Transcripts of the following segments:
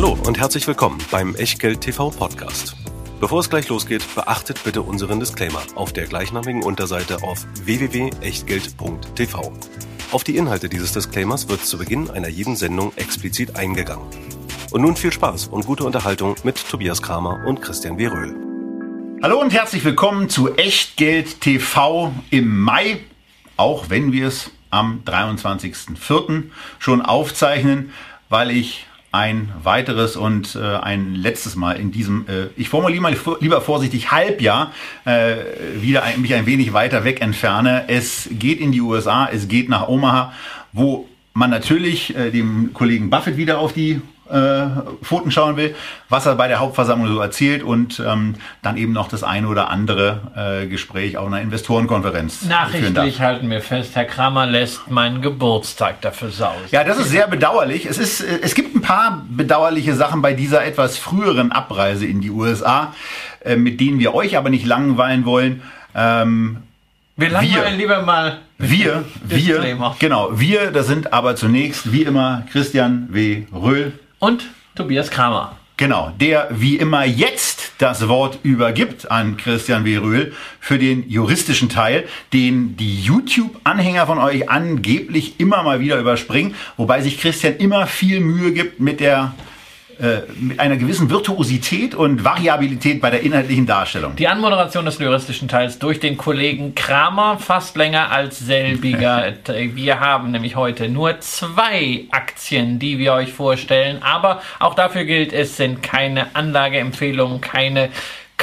Hallo und herzlich willkommen beim Echtgeld TV Podcast. Bevor es gleich losgeht, beachtet bitte unseren Disclaimer auf der gleichnamigen Unterseite auf www.echtgeld.tv. Auf die Inhalte dieses Disclaimers wird zu Beginn einer jeden Sendung explizit eingegangen. Und nun viel Spaß und gute Unterhaltung mit Tobias Kramer und Christian W. Röhl. Hallo und herzlich willkommen zu Echtgeld TV im Mai, auch wenn wir es am 23.04. schon aufzeichnen, weil ich ein weiteres und äh, ein letztes Mal in diesem, äh, ich formuliere mal lieber vorsichtig, Halbjahr äh, wieder ein, mich ein wenig weiter weg entferne. Es geht in die USA, es geht nach Omaha, wo man natürlich äh, dem Kollegen Buffett wieder auf die äh, Pfoten schauen will, was er bei der Hauptversammlung so erzählt und ähm, dann eben noch das eine oder andere äh, Gespräch auf einer Investorenkonferenz. Nachrichtlich halten wir fest, Herr Kramer lässt meinen Geburtstag dafür sausen. Ja, das ist sehr bedauerlich. Es, ist, äh, es gibt ein paar bedauerliche Sachen bei dieser etwas früheren Abreise in die USA, äh, mit denen wir euch aber nicht langweilen wollen. Ähm, wir langweilen wir, lieber mal. Wir, wir, genau, wir, das sind aber zunächst wie immer Christian W. Röhl und Tobias Kramer. Genau, der wie immer jetzt das Wort übergibt an Christian W. Röhl für den juristischen Teil, den die YouTube-Anhänger von euch angeblich immer mal wieder überspringen, wobei sich Christian immer viel Mühe gibt mit der äh, mit einer gewissen Virtuosität und Variabilität bei der inhaltlichen Darstellung. Die Anmoderation des juristischen Teils durch den Kollegen Kramer fast länger als selbiger. wir haben nämlich heute nur zwei Aktien, die wir euch vorstellen, aber auch dafür gilt, es sind keine Anlageempfehlungen, keine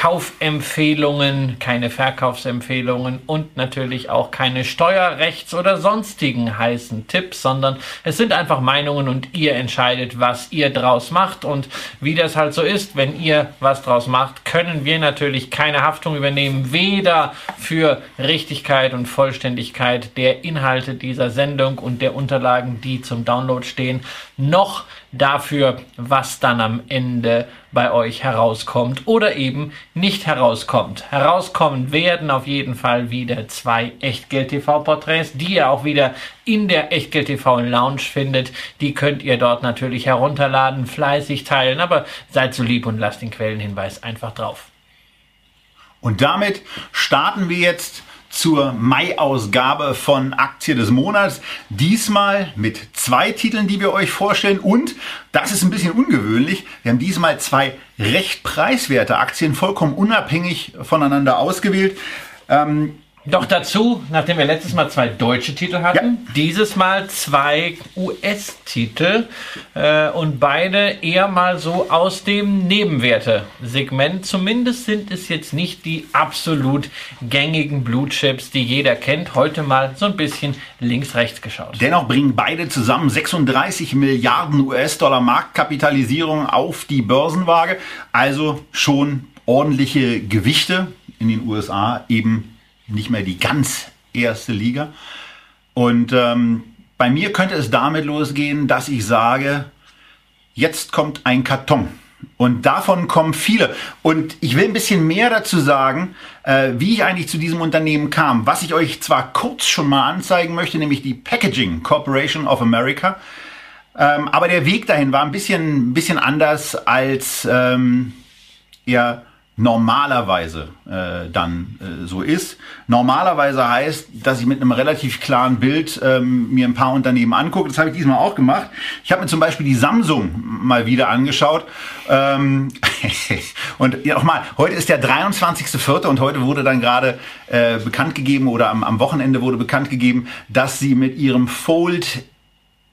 Kaufempfehlungen, keine Verkaufsempfehlungen und natürlich auch keine Steuerrechts- oder sonstigen heißen Tipps, sondern es sind einfach Meinungen und ihr entscheidet, was ihr draus macht. Und wie das halt so ist, wenn ihr was draus macht, können wir natürlich keine Haftung übernehmen, weder für Richtigkeit und Vollständigkeit der Inhalte dieser Sendung und der Unterlagen, die zum Download stehen, noch dafür, was dann am Ende bei euch herauskommt oder eben nicht herauskommt. Herauskommen werden auf jeden Fall wieder zwei Echtgeld-TV-Porträts, die ihr auch wieder in der Echtgeld-TV-Lounge findet. Die könnt ihr dort natürlich herunterladen, fleißig teilen, aber seid so lieb und lasst den Quellenhinweis einfach drauf. Und damit starten wir jetzt zur Mai-Ausgabe von Aktie des Monats. Diesmal mit zwei Titeln, die wir euch vorstellen. Und, das ist ein bisschen ungewöhnlich, wir haben diesmal zwei recht preiswerte Aktien, vollkommen unabhängig voneinander ausgewählt. Ähm, doch dazu, nachdem wir letztes Mal zwei deutsche Titel hatten, ja. dieses Mal zwei US-Titel äh, und beide eher mal so aus dem Nebenwerte-Segment. Zumindest sind es jetzt nicht die absolut gängigen Blue Chips, die jeder kennt. Heute mal so ein bisschen links-rechts geschaut. Dennoch bringen beide zusammen 36 Milliarden US-Dollar Marktkapitalisierung auf die Börsenwaage. Also schon ordentliche Gewichte in den USA eben nicht mehr die ganz erste Liga. Und ähm, bei mir könnte es damit losgehen, dass ich sage, jetzt kommt ein Karton. Und davon kommen viele. Und ich will ein bisschen mehr dazu sagen, äh, wie ich eigentlich zu diesem Unternehmen kam. Was ich euch zwar kurz schon mal anzeigen möchte, nämlich die Packaging Corporation of America. Ähm, aber der Weg dahin war ein bisschen, ein bisschen anders als ähm, ja, normalerweise äh, dann äh, so ist. Normalerweise heißt, dass ich mit einem relativ klaren Bild ähm, mir ein paar Unternehmen angucke. Das habe ich diesmal auch gemacht. Ich habe mir zum Beispiel die Samsung mal wieder angeschaut. Ähm, und ja, nochmal, heute ist der 23.04. und heute wurde dann gerade äh, bekannt gegeben oder am, am Wochenende wurde bekannt gegeben, dass sie mit ihrem Fold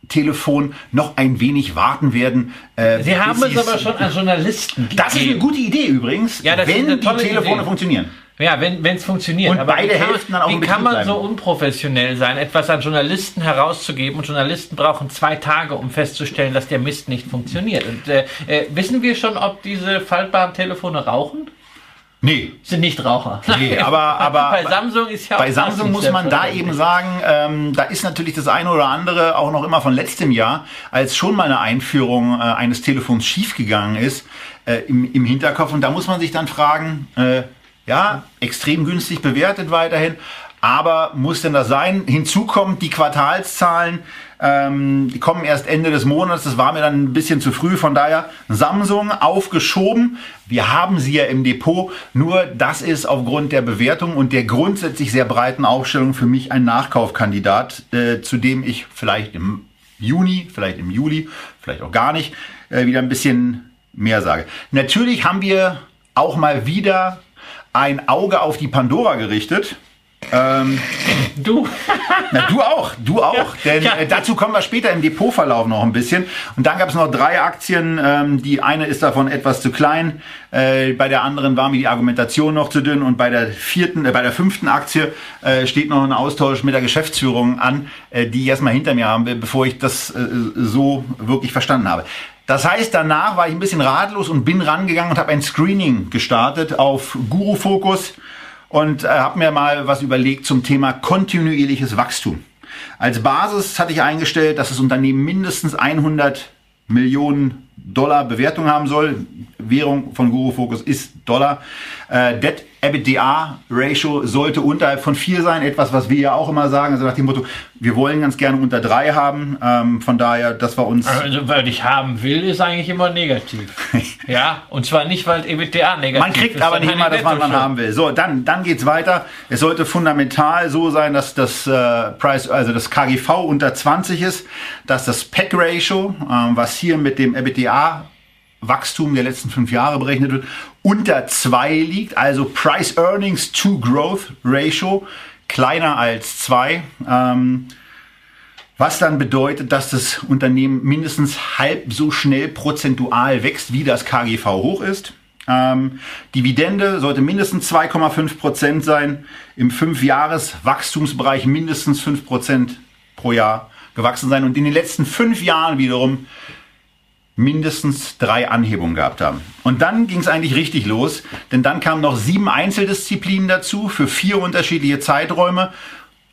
Telefon noch ein wenig warten werden. Äh, Sie haben es aber schon an Journalisten gegeben. Das ist eine gute Idee übrigens, ja, wenn die Telefone Idee. funktionieren. Ja, wenn es funktioniert. Und aber beide Hälften dann auch Wie kann man bleiben? so unprofessionell sein, etwas an Journalisten herauszugeben? Und Journalisten brauchen zwei Tage, um festzustellen, dass der Mist nicht funktioniert. Und, äh, äh, wissen wir schon, ob diese faltbaren Telefone rauchen? Nee. Sind nicht Raucher. Nee, aber, aber bei Samsung ist ja Bei Samsung muss man da eben sagen, ähm, da ist natürlich das eine oder andere auch noch immer von letztem Jahr, als schon mal eine Einführung äh, eines Telefons schiefgegangen ist, äh, im, im Hinterkopf. Und da muss man sich dann fragen, äh, ja, extrem günstig bewertet weiterhin. Aber muss denn das sein? Hinzu kommt die Quartalszahlen, ähm, die kommen erst Ende des Monats. Das war mir dann ein bisschen zu früh. Von daher Samsung aufgeschoben. Wir haben sie ja im Depot. Nur das ist aufgrund der Bewertung und der grundsätzlich sehr breiten Aufstellung für mich ein Nachkaufkandidat, äh, zu dem ich vielleicht im Juni, vielleicht im Juli, vielleicht auch gar nicht, äh, wieder ein bisschen mehr sage. Natürlich haben wir auch mal wieder ein Auge auf die Pandora gerichtet. Ähm, Du. na, du auch, du auch. Ja, denn ja. Äh, dazu kommen wir später im Depotverlauf noch ein bisschen. Und dann gab es noch drei Aktien. Ähm, die eine ist davon etwas zu klein. Äh, bei der anderen war mir die Argumentation noch zu dünn. Und bei der vierten, äh, bei der fünften Aktie äh, steht noch ein Austausch mit der Geschäftsführung an, äh, die ich erstmal hinter mir haben will, bevor ich das äh, so wirklich verstanden habe. Das heißt, danach war ich ein bisschen ratlos und bin rangegangen und habe ein Screening gestartet auf Guru Focus und äh, habe mir mal was überlegt zum Thema kontinuierliches Wachstum. Als Basis hatte ich eingestellt, dass das Unternehmen mindestens 100 Millionen Dollar Bewertung haben soll. Währung von Guru Focus ist Dollar. Äh, Debt EBITDA Ratio sollte unterhalb von 4 sein, etwas, was wir ja auch immer sagen. Also nach dem Motto, wir wollen ganz gerne unter 3 haben. Ähm, von daher, das war uns. Also, weil ich haben will, ist eigentlich immer negativ. ja, und zwar nicht, weil EBITDA negativ Man kriegt ist, aber nicht immer das, was man haben will. So, dann, dann geht's weiter. Es sollte fundamental so sein, dass das äh, Price, also das KGV unter 20 ist, dass das PEC Ratio, ähm, was hier mit dem EBITDA Wachstum der letzten fünf Jahre berechnet wird, unter 2 liegt, also Price Earnings to Growth Ratio kleiner als 2. Ähm, was dann bedeutet, dass das Unternehmen mindestens halb so schnell prozentual wächst, wie das KGV hoch ist. Ähm, Dividende sollte mindestens 2,5 Prozent sein. Im 5-Jahres-Wachstumsbereich mindestens 5 Prozent pro Jahr gewachsen sein. Und in den letzten fünf Jahren wiederum mindestens drei Anhebungen gehabt haben. Und dann ging es eigentlich richtig los, denn dann kamen noch sieben Einzeldisziplinen dazu für vier unterschiedliche Zeiträume,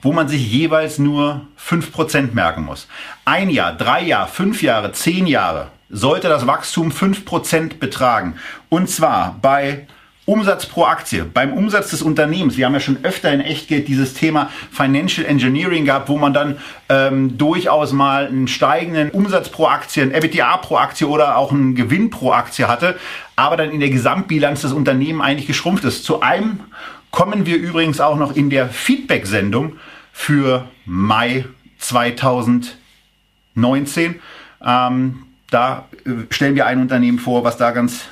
wo man sich jeweils nur 5% merken muss. Ein Jahr, drei Jahre, fünf Jahre, zehn Jahre sollte das Wachstum 5% betragen. Und zwar bei Umsatz pro Aktie, beim Umsatz des Unternehmens. Wir haben ja schon öfter in Echtgeld dieses Thema Financial Engineering gehabt, wo man dann ähm, durchaus mal einen steigenden Umsatz pro Aktie, ein EBITDA pro Aktie oder auch einen Gewinn pro Aktie hatte, aber dann in der Gesamtbilanz des Unternehmens eigentlich geschrumpft ist. Zu einem kommen wir übrigens auch noch in der Feedback-Sendung für Mai 2019. Ähm, da äh, stellen wir ein Unternehmen vor, was da ganz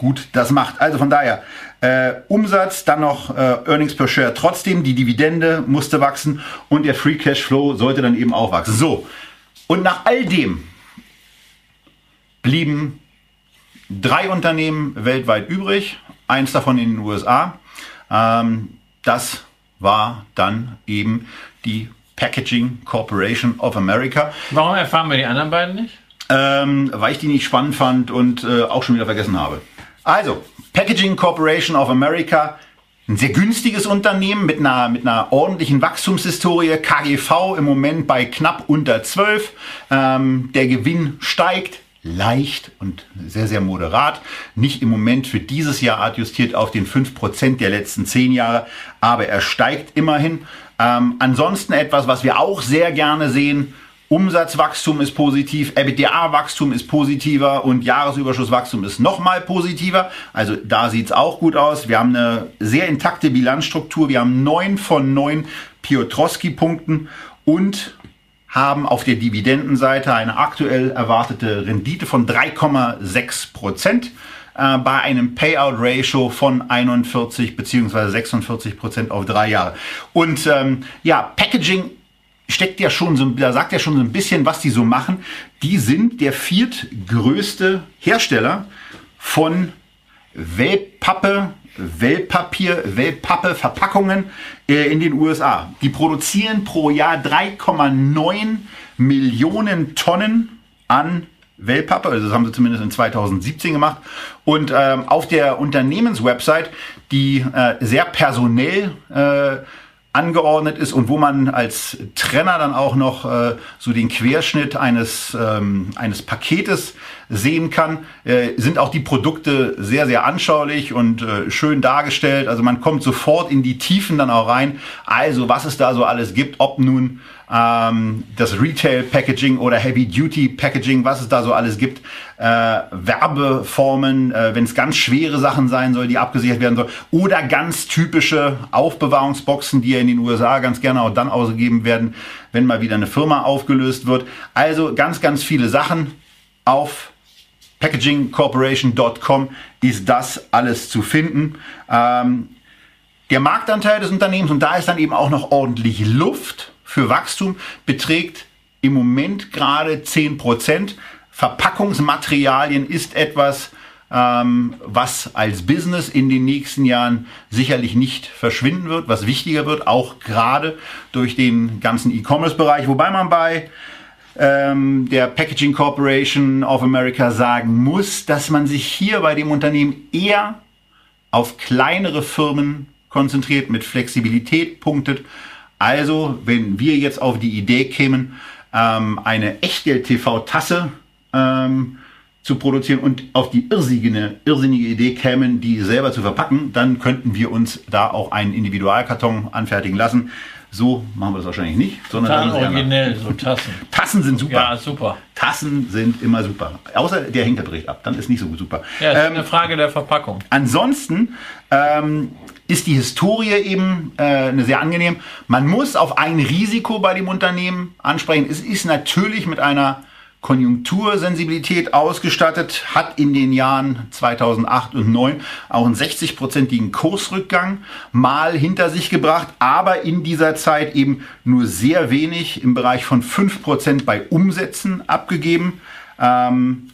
gut das macht. Also von daher, äh, Umsatz, dann noch äh, Earnings per Share trotzdem, die Dividende musste wachsen und der Free Cash Flow sollte dann eben auch wachsen. So, und nach all dem blieben drei Unternehmen weltweit übrig, eins davon in den USA. Ähm, das war dann eben die Packaging Corporation of America. Warum erfahren wir die anderen beiden nicht? Ähm, weil ich die nicht spannend fand und äh, auch schon wieder vergessen habe. Also, Packaging Corporation of America, ein sehr günstiges Unternehmen mit einer, mit einer ordentlichen Wachstumshistorie. KGV im Moment bei knapp unter 12. Ähm, der Gewinn steigt leicht und sehr, sehr moderat. Nicht im Moment für dieses Jahr adjustiert auf den 5% der letzten 10 Jahre, aber er steigt immerhin. Ähm, ansonsten etwas, was wir auch sehr gerne sehen, Umsatzwachstum ist positiv, EBITDA-Wachstum ist positiver und Jahresüberschusswachstum ist nochmal positiver. Also da sieht's auch gut aus. Wir haben eine sehr intakte Bilanzstruktur. Wir haben neun von neun Piotrowski-Punkten und haben auf der Dividendenseite eine aktuell erwartete Rendite von 3,6 Prozent äh, bei einem Payout-Ratio von 41 bzw. 46 Prozent auf drei Jahre. Und ähm, ja, Packaging steckt ja schon so, da sagt ja schon so ein bisschen, was die so machen. Die sind der viertgrößte Hersteller von Wellpappe, Wellpapier, Wellpappe, Verpackungen äh, in den USA. Die produzieren pro Jahr 3,9 Millionen Tonnen an Wellpappe, also das haben sie zumindest in 2017 gemacht. Und ähm, auf der Unternehmenswebsite, die äh, sehr personell äh, angeordnet ist und wo man als Trenner dann auch noch äh, so den Querschnitt eines, ähm, eines Paketes sehen kann, äh, sind auch die Produkte sehr, sehr anschaulich und äh, schön dargestellt. Also man kommt sofort in die Tiefen dann auch rein. Also was es da so alles gibt, ob nun ähm, das Retail Packaging oder Heavy Duty Packaging, was es da so alles gibt, äh, Werbeformen, äh, wenn es ganz schwere Sachen sein soll, die abgesichert werden soll, oder ganz typische Aufbewahrungsboxen, die ja in den USA ganz gerne auch dann ausgegeben werden, wenn mal wieder eine Firma aufgelöst wird. Also ganz, ganz viele Sachen auf packagingcorporation.com ist das alles zu finden. Ähm, der Marktanteil des Unternehmens, und da ist dann eben auch noch ordentlich Luft, für Wachstum beträgt im Moment gerade 10 Prozent. Verpackungsmaterialien ist etwas, ähm, was als Business in den nächsten Jahren sicherlich nicht verschwinden wird, was wichtiger wird, auch gerade durch den ganzen E-Commerce-Bereich, wobei man bei ähm, der Packaging Corporation of America sagen muss, dass man sich hier bei dem Unternehmen eher auf kleinere Firmen konzentriert, mit Flexibilität punktet also, wenn wir jetzt auf die Idee kämen, ähm, eine Echtgeld-TV-Tasse ähm, zu produzieren und auf die irrsinnige, irrsinnige Idee kämen, die selber zu verpacken, dann könnten wir uns da auch einen Individualkarton anfertigen lassen. So machen wir das wahrscheinlich nicht, sondern Total originell, so Tassen. Tassen sind super. Ja, super. Tassen sind immer super. Außer der hängt der Bericht ab, dann ist nicht so super. Ja, ist ähm, eine Frage der Verpackung. Ansonsten ähm, ist die Historie eben äh, sehr angenehm. Man muss auf ein Risiko bei dem Unternehmen ansprechen. Es ist natürlich mit einer Konjunktursensibilität ausgestattet, hat in den Jahren 2008 und 2009 auch einen 60-prozentigen Kursrückgang mal hinter sich gebracht, aber in dieser Zeit eben nur sehr wenig im Bereich von 5% bei Umsätzen abgegeben. Ähm,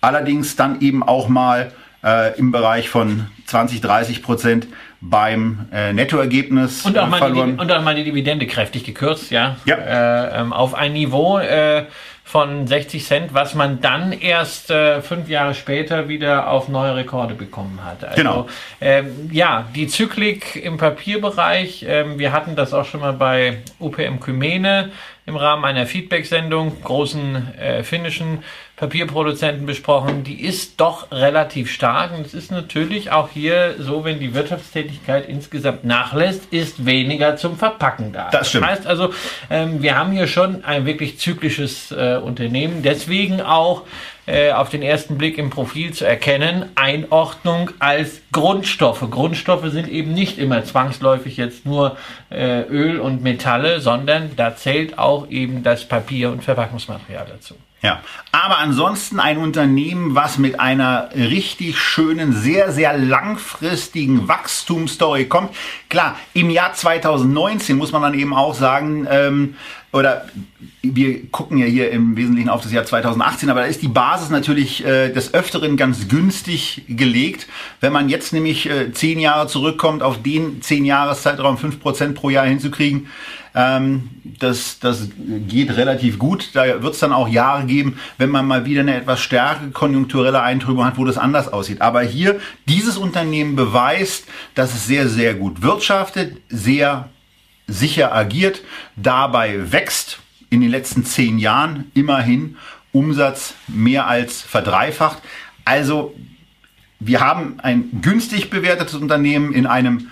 allerdings dann eben auch mal äh, im Bereich von 20, 30 Prozent beim äh, Nettoergebnis und auch, mal verloren. Die, und auch mal die Dividende kräftig gekürzt, ja, ja. Äh, ähm, auf ein Niveau äh, von 60 Cent, was man dann erst äh, fünf Jahre später wieder auf neue Rekorde bekommen hat. Also, genau. Ähm, ja, die Zyklik im Papierbereich, ähm, wir hatten das auch schon mal bei UPM Kymene im Rahmen einer Feedback-Sendung, großen äh, finnischen Papierproduzenten besprochen, die ist doch relativ stark. Und es ist natürlich auch hier so, wenn die Wirtschaftstätigkeit insgesamt nachlässt, ist weniger zum Verpacken da. Das stimmt. Das heißt also, ähm, wir haben hier schon ein wirklich zyklisches äh, Unternehmen. Deswegen auch äh, auf den ersten Blick im Profil zu erkennen, Einordnung als Grundstoffe. Grundstoffe sind eben nicht immer zwangsläufig jetzt nur äh, Öl und Metalle, sondern da zählt auch eben das Papier und Verpackungsmaterial dazu. Ja, aber ansonsten ein Unternehmen, was mit einer richtig schönen, sehr, sehr langfristigen Wachstumsstory kommt. Klar, im Jahr 2019 muss man dann eben auch sagen, ähm, oder wir gucken ja hier im Wesentlichen auf das Jahr 2018, aber da ist die Basis natürlich äh, des Öfteren ganz günstig gelegt. Wenn man jetzt nämlich äh, zehn Jahre zurückkommt, auf den zehn Jahreszeitraum fünf Prozent pro Jahr hinzukriegen, ähm, das, das geht relativ gut. Da wird es dann auch Jahre geben, wenn man mal wieder eine etwas stärkere konjunkturelle Eintrübung hat, wo das anders aussieht. Aber hier, dieses Unternehmen beweist, dass es sehr, sehr gut wirtschaftet, sehr sicher agiert, dabei wächst in den letzten zehn Jahren immerhin Umsatz mehr als verdreifacht. Also wir haben ein günstig bewertetes Unternehmen in einem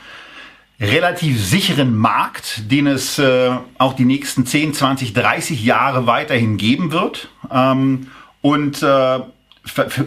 relativ sicheren Markt, den es äh, auch die nächsten 10, 20, 30 Jahre weiterhin geben wird. Ähm, und äh,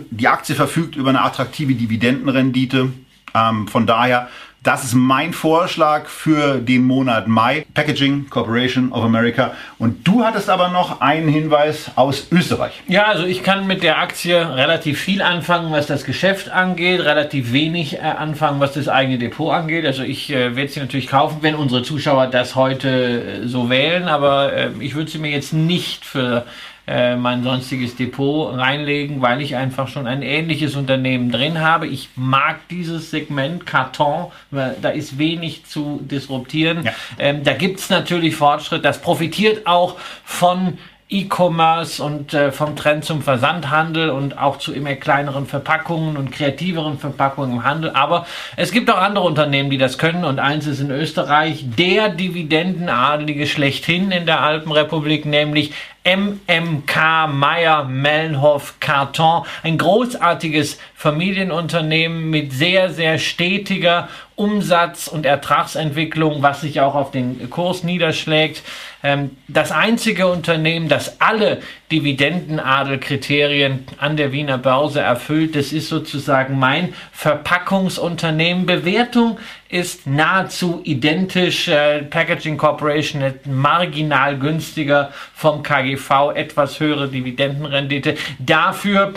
die Aktie verfügt über eine attraktive Dividendenrendite. Ähm, von daher das ist mein Vorschlag für den Monat Mai. Packaging Corporation of America. Und du hattest aber noch einen Hinweis aus Österreich. Ja, also ich kann mit der Aktie relativ viel anfangen, was das Geschäft angeht, relativ wenig äh, anfangen, was das eigene Depot angeht. Also ich äh, werde sie natürlich kaufen, wenn unsere Zuschauer das heute äh, so wählen, aber äh, ich würde sie mir jetzt nicht für äh, mein sonstiges Depot reinlegen, weil ich einfach schon ein ähnliches Unternehmen drin habe. Ich mag dieses Segment Karton, weil da ist wenig zu disruptieren. Ja. Ähm, da gibt es natürlich Fortschritt. Das profitiert auch von E-Commerce und äh, vom Trend zum Versandhandel und auch zu immer kleineren Verpackungen und kreativeren Verpackungen im Handel. Aber es gibt auch andere Unternehmen, die das können und eins ist in Österreich der Dividendenadelige schlechthin in der Alpenrepublik, nämlich MMK Meyer Mellenhoff Carton, ein großartiges Familienunternehmen mit sehr, sehr stetiger Umsatz- und Ertragsentwicklung, was sich auch auf den Kurs niederschlägt. Ähm, das einzige Unternehmen, das alle Dividendenadelkriterien an der Wiener Börse erfüllt, das ist sozusagen mein Verpackungsunternehmen. Bewertung ist nahezu identisch. Äh, Packaging Corporation ist marginal günstiger vom KGV, etwas höhere Dividendenrendite. Dafür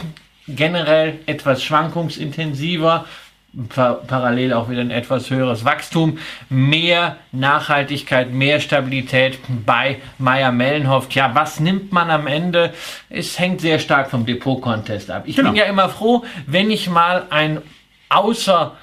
generell etwas schwankungsintensiver, parallel auch wieder ein etwas höheres Wachstum, mehr Nachhaltigkeit, mehr Stabilität bei Meyer Mellenhoff. Ja, was nimmt man am Ende? Es hängt sehr stark vom Depot-Contest ab. Ich genau. bin ja immer froh, wenn ich mal ein außer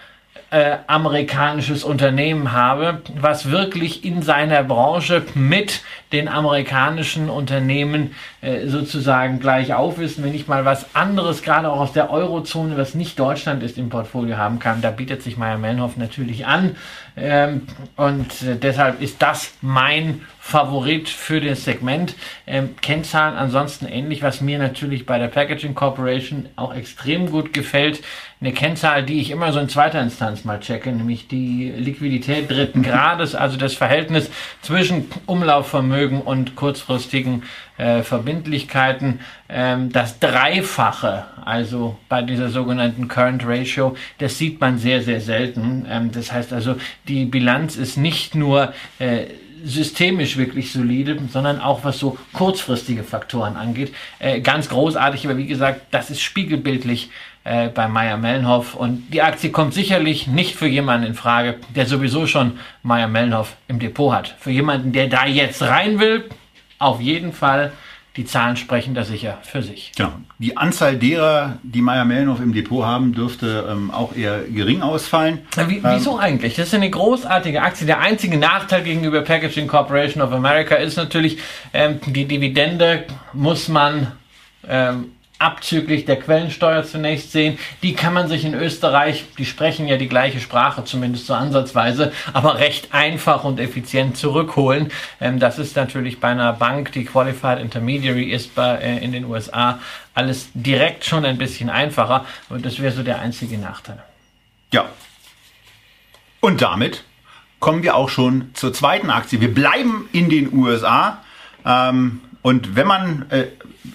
äh, amerikanisches Unternehmen habe, was wirklich in seiner Branche mit den amerikanischen Unternehmen äh, sozusagen gleich auf ist. wenn ich mal was anderes, gerade auch aus der Eurozone, was nicht Deutschland ist, im Portfolio haben kann, da bietet sich Meyer Manhoff natürlich an. Ähm, und äh, deshalb ist das mein Favorit für das Segment. Ähm, Kennzahlen ansonsten ähnlich, was mir natürlich bei der Packaging Corporation auch extrem gut gefällt. Eine Kennzahl, die ich immer so in zweiter Instanz mal checke, nämlich die Liquidität dritten Grades, also das Verhältnis zwischen Umlaufvermögen und kurzfristigen äh, Verbindlichkeiten. Ähm, das Dreifache, also bei dieser sogenannten Current Ratio, das sieht man sehr, sehr selten. Ähm, das heißt also, die Bilanz ist nicht nur äh, systemisch wirklich solide, sondern auch was so kurzfristige Faktoren angeht. Äh, ganz großartig, aber wie gesagt, das ist spiegelbildlich äh, bei Meyer Mellenhoff und die Aktie kommt sicherlich nicht für jemanden in Frage, der sowieso schon Meyer Mellenhoff im Depot hat. Für jemanden, der da jetzt rein will, auf jeden Fall die Zahlen sprechen da sicher für sich. Genau. Die Anzahl derer, die Meyer Mellenhof im Depot haben, dürfte ähm, auch eher gering ausfallen. Wie, ähm, wieso eigentlich? Das ist eine großartige Aktie. Der einzige Nachteil gegenüber Packaging Corporation of America ist natürlich, ähm, die Dividende muss man ähm, abzüglich der Quellensteuer zunächst sehen. Die kann man sich in Österreich, die sprechen ja die gleiche Sprache, zumindest so ansatzweise, aber recht einfach und effizient zurückholen. Ähm, das ist natürlich bei einer Bank, die Qualified Intermediary ist bei, äh, in den USA, alles direkt schon ein bisschen einfacher. Und das wäre so der einzige Nachteil. Ja. Und damit kommen wir auch schon zur zweiten Aktie. Wir bleiben in den USA. Ähm, und wenn man äh,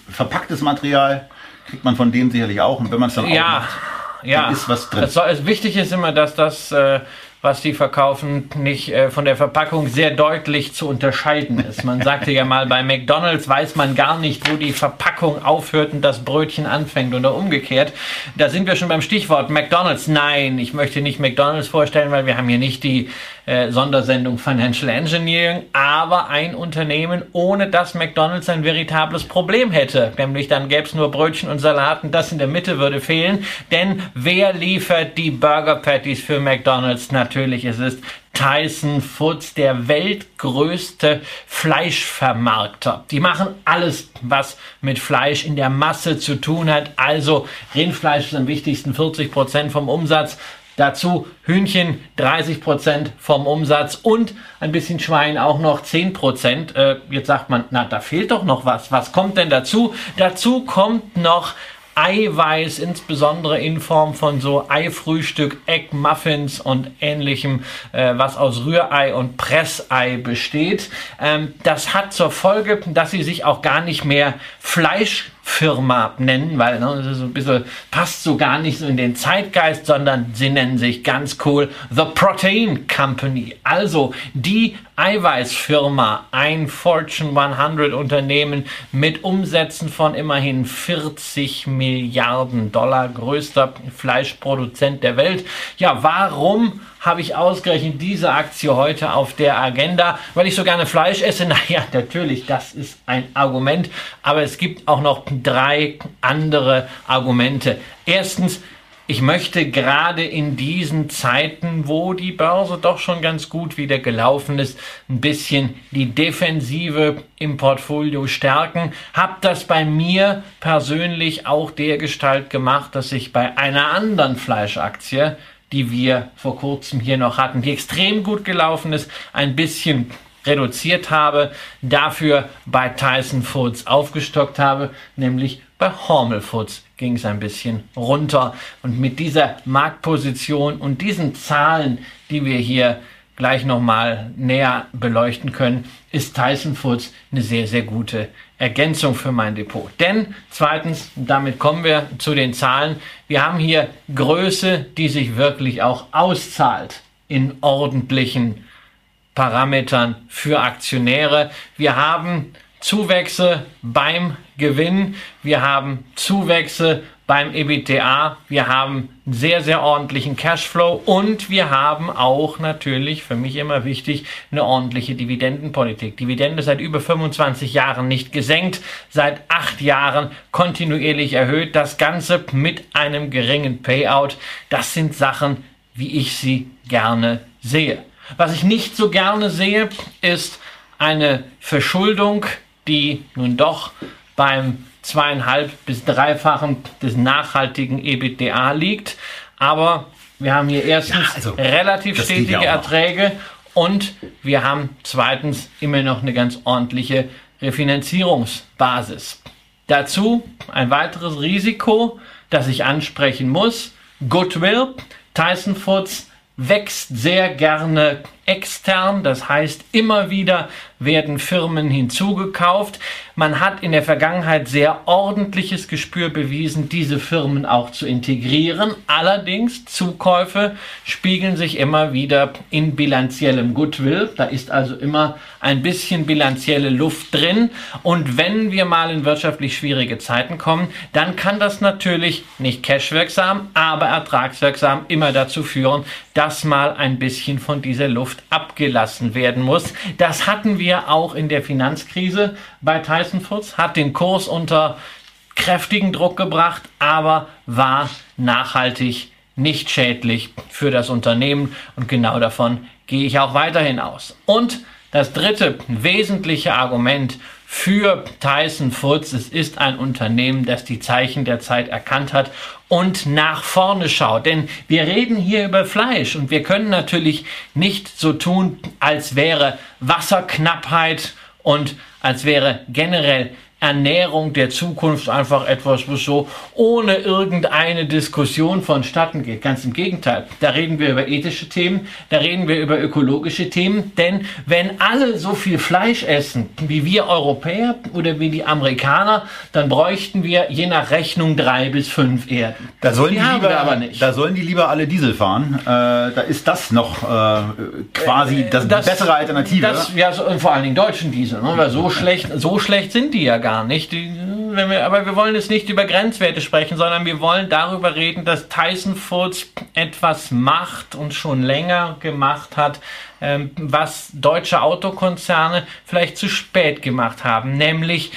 verpacktes Material kriegt man von denen sicherlich auch. Und wenn man es dann ja, auch macht, ja. dann ist was drin. Soll, wichtig ist immer, dass das, äh, was die verkaufen, nicht äh, von der Verpackung sehr deutlich zu unterscheiden ist. Man sagte ja mal, bei McDonalds weiß man gar nicht, wo die Verpackung aufhört und das Brötchen anfängt oder umgekehrt. Da sind wir schon beim Stichwort McDonalds. Nein, ich möchte nicht McDonalds vorstellen, weil wir haben hier nicht die äh, Sondersendung Financial Engineering, aber ein Unternehmen, ohne dass McDonald's ein veritables Problem hätte. Nämlich dann gäbe es nur Brötchen und Salaten, das in der Mitte würde fehlen. Denn wer liefert die Burger Patties für McDonald's? Natürlich, es ist Tyson Foods, der weltgrößte Fleischvermarkter. Die machen alles, was mit Fleisch in der Masse zu tun hat. Also Rindfleisch ist am wichtigsten 40 Prozent vom Umsatz. Dazu Hühnchen 30 Prozent vom Umsatz und ein bisschen Schwein auch noch 10 Prozent. Äh, jetzt sagt man, na, da fehlt doch noch was. Was kommt denn dazu? Dazu kommt noch Eiweiß, insbesondere in Form von so Eifrühstück, Eggmuffins und ähnlichem, äh, was aus Rührei und Pressei besteht. Ähm, das hat zur Folge, dass sie sich auch gar nicht mehr Fleisch Firma nennen, weil ne, das so ein bisschen, passt so gar nicht so in den Zeitgeist, sondern sie nennen sich ganz cool The Protein Company. Also die Eiweißfirma, ein Fortune 100 Unternehmen mit Umsätzen von immerhin 40 Milliarden Dollar, größter Fleischproduzent der Welt. Ja, warum habe ich ausgerechnet diese Aktie heute auf der Agenda, weil ich so gerne Fleisch esse. Naja, natürlich, das ist ein Argument, aber es gibt auch noch drei andere Argumente. Erstens, ich möchte gerade in diesen Zeiten, wo die Börse doch schon ganz gut wieder gelaufen ist, ein bisschen die Defensive im Portfolio stärken. Hab das bei mir persönlich auch der Gestalt gemacht, dass ich bei einer anderen Fleischaktie, die wir vor kurzem hier noch hatten, die extrem gut gelaufen ist, ein bisschen reduziert habe, dafür bei Tyson Foods aufgestockt habe, nämlich bei Hormel Foods ging es ein bisschen runter. Und mit dieser Marktposition und diesen Zahlen, die wir hier gleich nochmal näher beleuchten können, ist Tyson Foods eine sehr, sehr gute Ergänzung für mein Depot. Denn zweitens, damit kommen wir zu den Zahlen, wir haben hier Größe, die sich wirklich auch auszahlt in ordentlichen Parametern für Aktionäre. Wir haben Zuwächse beim Gewinn, wir haben Zuwächse beim EBITDA, wir haben sehr, sehr ordentlichen Cashflow und wir haben auch natürlich, für mich immer wichtig, eine ordentliche Dividendenpolitik. Dividende seit über 25 Jahren nicht gesenkt, seit acht Jahren kontinuierlich erhöht, das Ganze mit einem geringen Payout. Das sind Sachen, wie ich sie gerne sehe. Was ich nicht so gerne sehe, ist eine Verschuldung, die nun doch beim zweieinhalb bis dreifachen des nachhaltigen EBITDA liegt. Aber wir haben hier erstens ja, also, relativ stetige Erträge und wir haben zweitens immer noch eine ganz ordentliche Refinanzierungsbasis. Dazu ein weiteres Risiko, das ich ansprechen muss. Goodwill. Tyson Foods wächst sehr gerne extern, das heißt immer wieder werden Firmen hinzugekauft. Man hat in der Vergangenheit sehr ordentliches Gespür bewiesen, diese Firmen auch zu integrieren. Allerdings Zukäufe spiegeln sich immer wieder in bilanziellem Goodwill. Da ist also immer ein bisschen bilanzielle Luft drin. Und wenn wir mal in wirtschaftlich schwierige Zeiten kommen, dann kann das natürlich nicht cashwirksam, aber ertragswirksam immer dazu führen, dass mal ein bisschen von dieser Luft abgelassen werden muss. Das hatten wir wir auch in der Finanzkrise bei Tyson Foods, hat den Kurs unter kräftigen Druck gebracht, aber war nachhaltig nicht schädlich für das Unternehmen und genau davon gehe ich auch weiterhin aus. Und das dritte wesentliche Argument für Tyson Foods, es ist ein Unternehmen, das die Zeichen der Zeit erkannt hat und nach vorne schaut. Denn wir reden hier über Fleisch und wir können natürlich nicht so tun, als wäre Wasserknappheit und als wäre generell Ernährung der Zukunft einfach etwas, was so ohne irgendeine Diskussion vonstatten geht. Ganz im Gegenteil. Da reden wir über ethische Themen, da reden wir über ökologische Themen. Denn wenn alle so viel Fleisch essen wie wir Europäer oder wie die Amerikaner, dann bräuchten wir je nach Rechnung drei bis fünf Erden. Da sollen die, die lieber, aber nicht. Da sollen die lieber alle Diesel fahren. Äh, da ist das noch äh, quasi das, das, bessere Alternative. Das, ja, so, vor allen Dingen deutschen Diesel. Ne? Weil so schlecht, so schlecht sind die ja gar gar nicht. aber wir wollen jetzt nicht über Grenzwerte sprechen, sondern wir wollen darüber reden, dass Tyson Foods etwas macht und schon länger gemacht hat, ähm, was deutsche Autokonzerne vielleicht zu spät gemacht haben, nämlich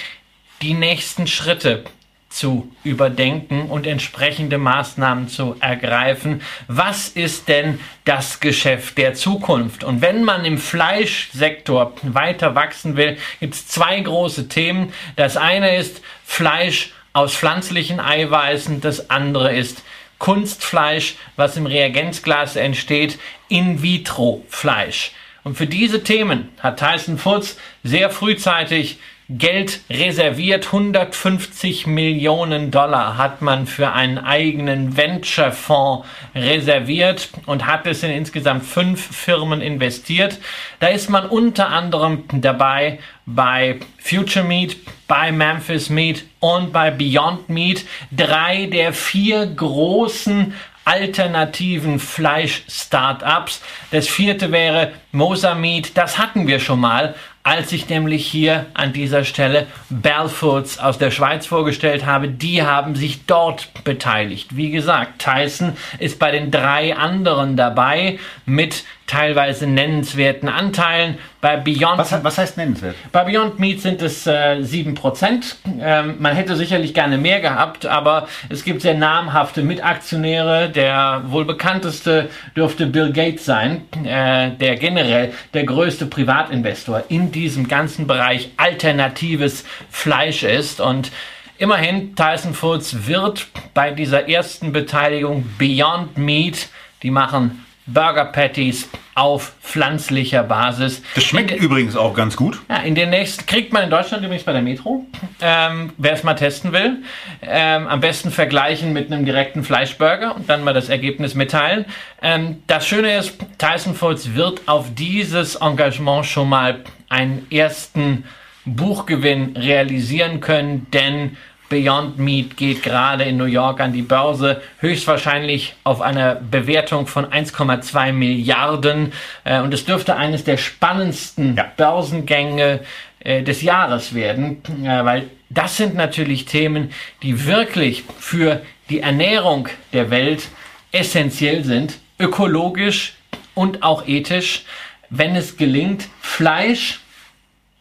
die nächsten Schritte zu überdenken und entsprechende Maßnahmen zu ergreifen. Was ist denn das Geschäft der Zukunft? Und wenn man im Fleischsektor weiter wachsen will, gibt es zwei große Themen. Das eine ist Fleisch aus pflanzlichen Eiweißen, das andere ist Kunstfleisch, was im Reagenzglas entsteht, In-vitro-Fleisch. Und für diese Themen hat Tyson Foods sehr frühzeitig Geld reserviert. 150 Millionen Dollar hat man für einen eigenen Venture-Fonds reserviert und hat es in insgesamt fünf Firmen investiert. Da ist man unter anderem dabei bei Future Meat, bei Memphis Meat und bei Beyond Meat. Drei der vier großen alternativen Fleisch-Startups. Das vierte wäre Mosamid. Das hatten wir schon mal als ich nämlich hier an dieser Stelle Belfoods aus der Schweiz vorgestellt habe, die haben sich dort beteiligt. Wie gesagt, Tyson ist bei den drei anderen dabei mit teilweise nennenswerten Anteilen. Bei Beyond, Was, was heißt nennenswert? bei Beyond Meat sind es äh, 7%. Ähm, man hätte sicherlich gerne mehr gehabt, aber es gibt sehr namhafte Mitaktionäre. Der wohl bekannteste dürfte Bill Gates sein, äh, der generell der größte Privatinvestor in diesem ganzen Bereich alternatives Fleisch ist. Und immerhin, Tyson Foods wird bei dieser ersten Beteiligung Beyond Meat, die machen Burger Patties auf pflanzlicher Basis. Das schmeckt übrigens auch ganz gut. Ja, in den nächsten kriegt man in Deutschland übrigens bei der Metro. Ähm, Wer es mal testen will, ähm, am besten vergleichen mit einem direkten Fleischburger und dann mal das Ergebnis mitteilen. Ähm, das Schöne ist, Tyson Foods wird auf dieses Engagement schon mal einen ersten Buchgewinn realisieren können, denn Beyond Meat geht gerade in New York an die Börse, höchstwahrscheinlich auf einer Bewertung von 1,2 Milliarden. Äh, und es dürfte eines der spannendsten Ja. Börsengänge äh, des Jahres werden, äh, weil das sind natürlich Themen, die wirklich für die Ernährung der Welt essentiell sind, ökologisch und auch ethisch, wenn es gelingt, Fleisch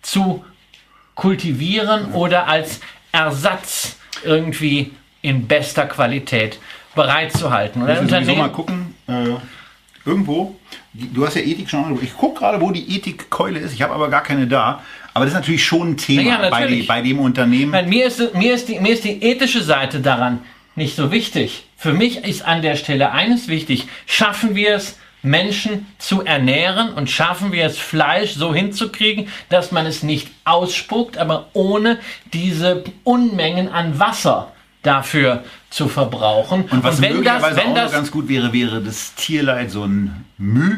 zu kultivieren oder als Ersatz irgendwie in bester Qualität bereitzuhalten. Müssen wir sowieso mal gucken. Äh, irgendwo. Du hast ja Ethik schon. Ich gucke gerade, wo die Ethikkeule ist. Ich habe aber gar keine da. Aber das ist natürlich schon ein Thema Ja, bei, bei dem Unternehmen. Nein, mir, ist, mir, ist die, mir ist die ethische Seite daran nicht so wichtig. Für mich ist an der Stelle eines wichtig. Schaffen wir es, Menschen zu ernähren und schaffen wir es, Fleisch so hinzukriegen, dass man es nicht ausspuckt, aber ohne diese Unmengen an Wasser dafür zu verbrauchen. Und was wenn das, möglicherweise wenn auch das, ganz gut wäre, wäre das Tierleid so ein Müh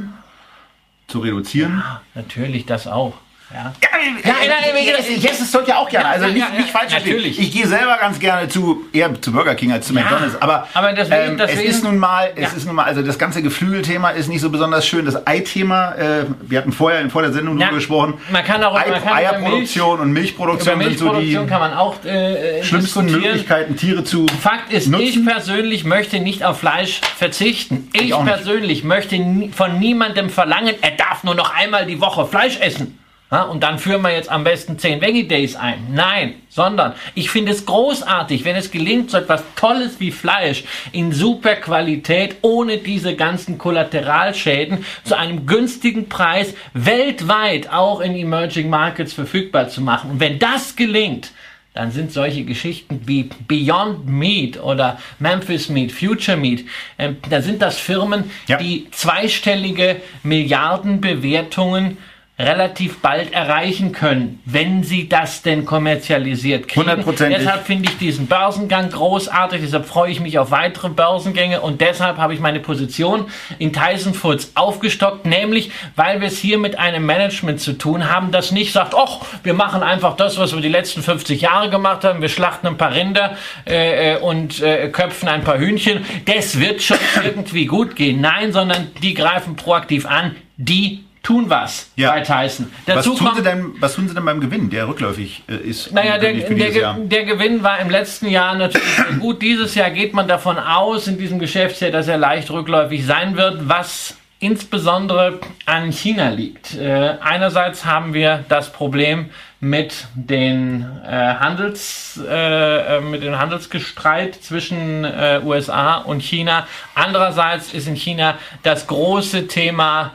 zu reduzieren. natürlich das auch. Ja. Ja, Ja, ja, ja, ich, ich esse das Zeug ja auch gerne. Ja, also ja, nicht, ja, nicht falsch verstehen. natürlich. Ich gehe selber ganz gerne zu eher zu Burger King als zu McDonald's. Aber, aber deswegen- ähm, deswegen- es ist nun mal, es ist nun mal, also das ganze Geflügelthema ist nicht so besonders schön. Das Ei-Thema, äh, wir hatten vorher vor der Sendung Ja, gesprochen. man kann auch- Ei, man kann Eierproduktion und Über Milchproduktion sind so die Milchproduktion kann man auch äh, äh, schlimmsten. Möglichkeiten, Tiere zu Fakt ist, nutzen. ich persönlich möchte nicht auf Fleisch verzichten. Ich, nicht. persönlich möchte von niemandem verlangen, er darf nur noch einmal die Woche Fleisch essen. Ja, und dann führen wir jetzt am besten 10 Veggie Days ein. Nein, sondern ich finde es großartig, wenn es gelingt, so etwas Tolles wie Fleisch in super Qualität, ohne diese ganzen Kollateralschäden, zu einem günstigen Preis weltweit auch in Emerging Markets verfügbar zu machen. Und wenn das gelingt, dann sind solche Geschichten wie Beyond Meat oder Memphis Meat, Future Meat, ähm, da sind das Firmen, Ja. die zweistellige Milliardenbewertungen relativ bald erreichen können, wenn sie das denn kommerzialisiert kriegen. Hundertprozentig. Deshalb finde ich diesen Börsengang großartig, deshalb freue ich mich auf weitere Börsengänge und deshalb habe ich meine Position in Tyson Foods aufgestockt, nämlich weil wir es hier mit einem Management zu tun haben, das nicht sagt, ach, wir machen einfach das, was wir die letzten 50 Jahre gemacht haben, wir schlachten ein paar Rinder äh, äh, und äh, köpfen ein paar Hühnchen, das wird schon irgendwie gut gehen. Nein, sondern die greifen proaktiv an, die tun was Ja. bei Tyson. Was Dazu tun, kommt, sie denn, was tun Sie denn beim Gewinn, der rückläufig äh, ist? naja, der, für der, Jahr? der Gewinn war im letzten Jahr natürlich sehr gut. Dieses Jahr geht man davon aus, in diesem Geschäftsjahr, dass er leicht rückläufig sein wird, was insbesondere an China liegt. Äh, einerseits haben wir das Problem mit den äh, Handels äh, äh, mit dem Handelsgestreit zwischen äh, USA und China. Andererseits ist in China das große Thema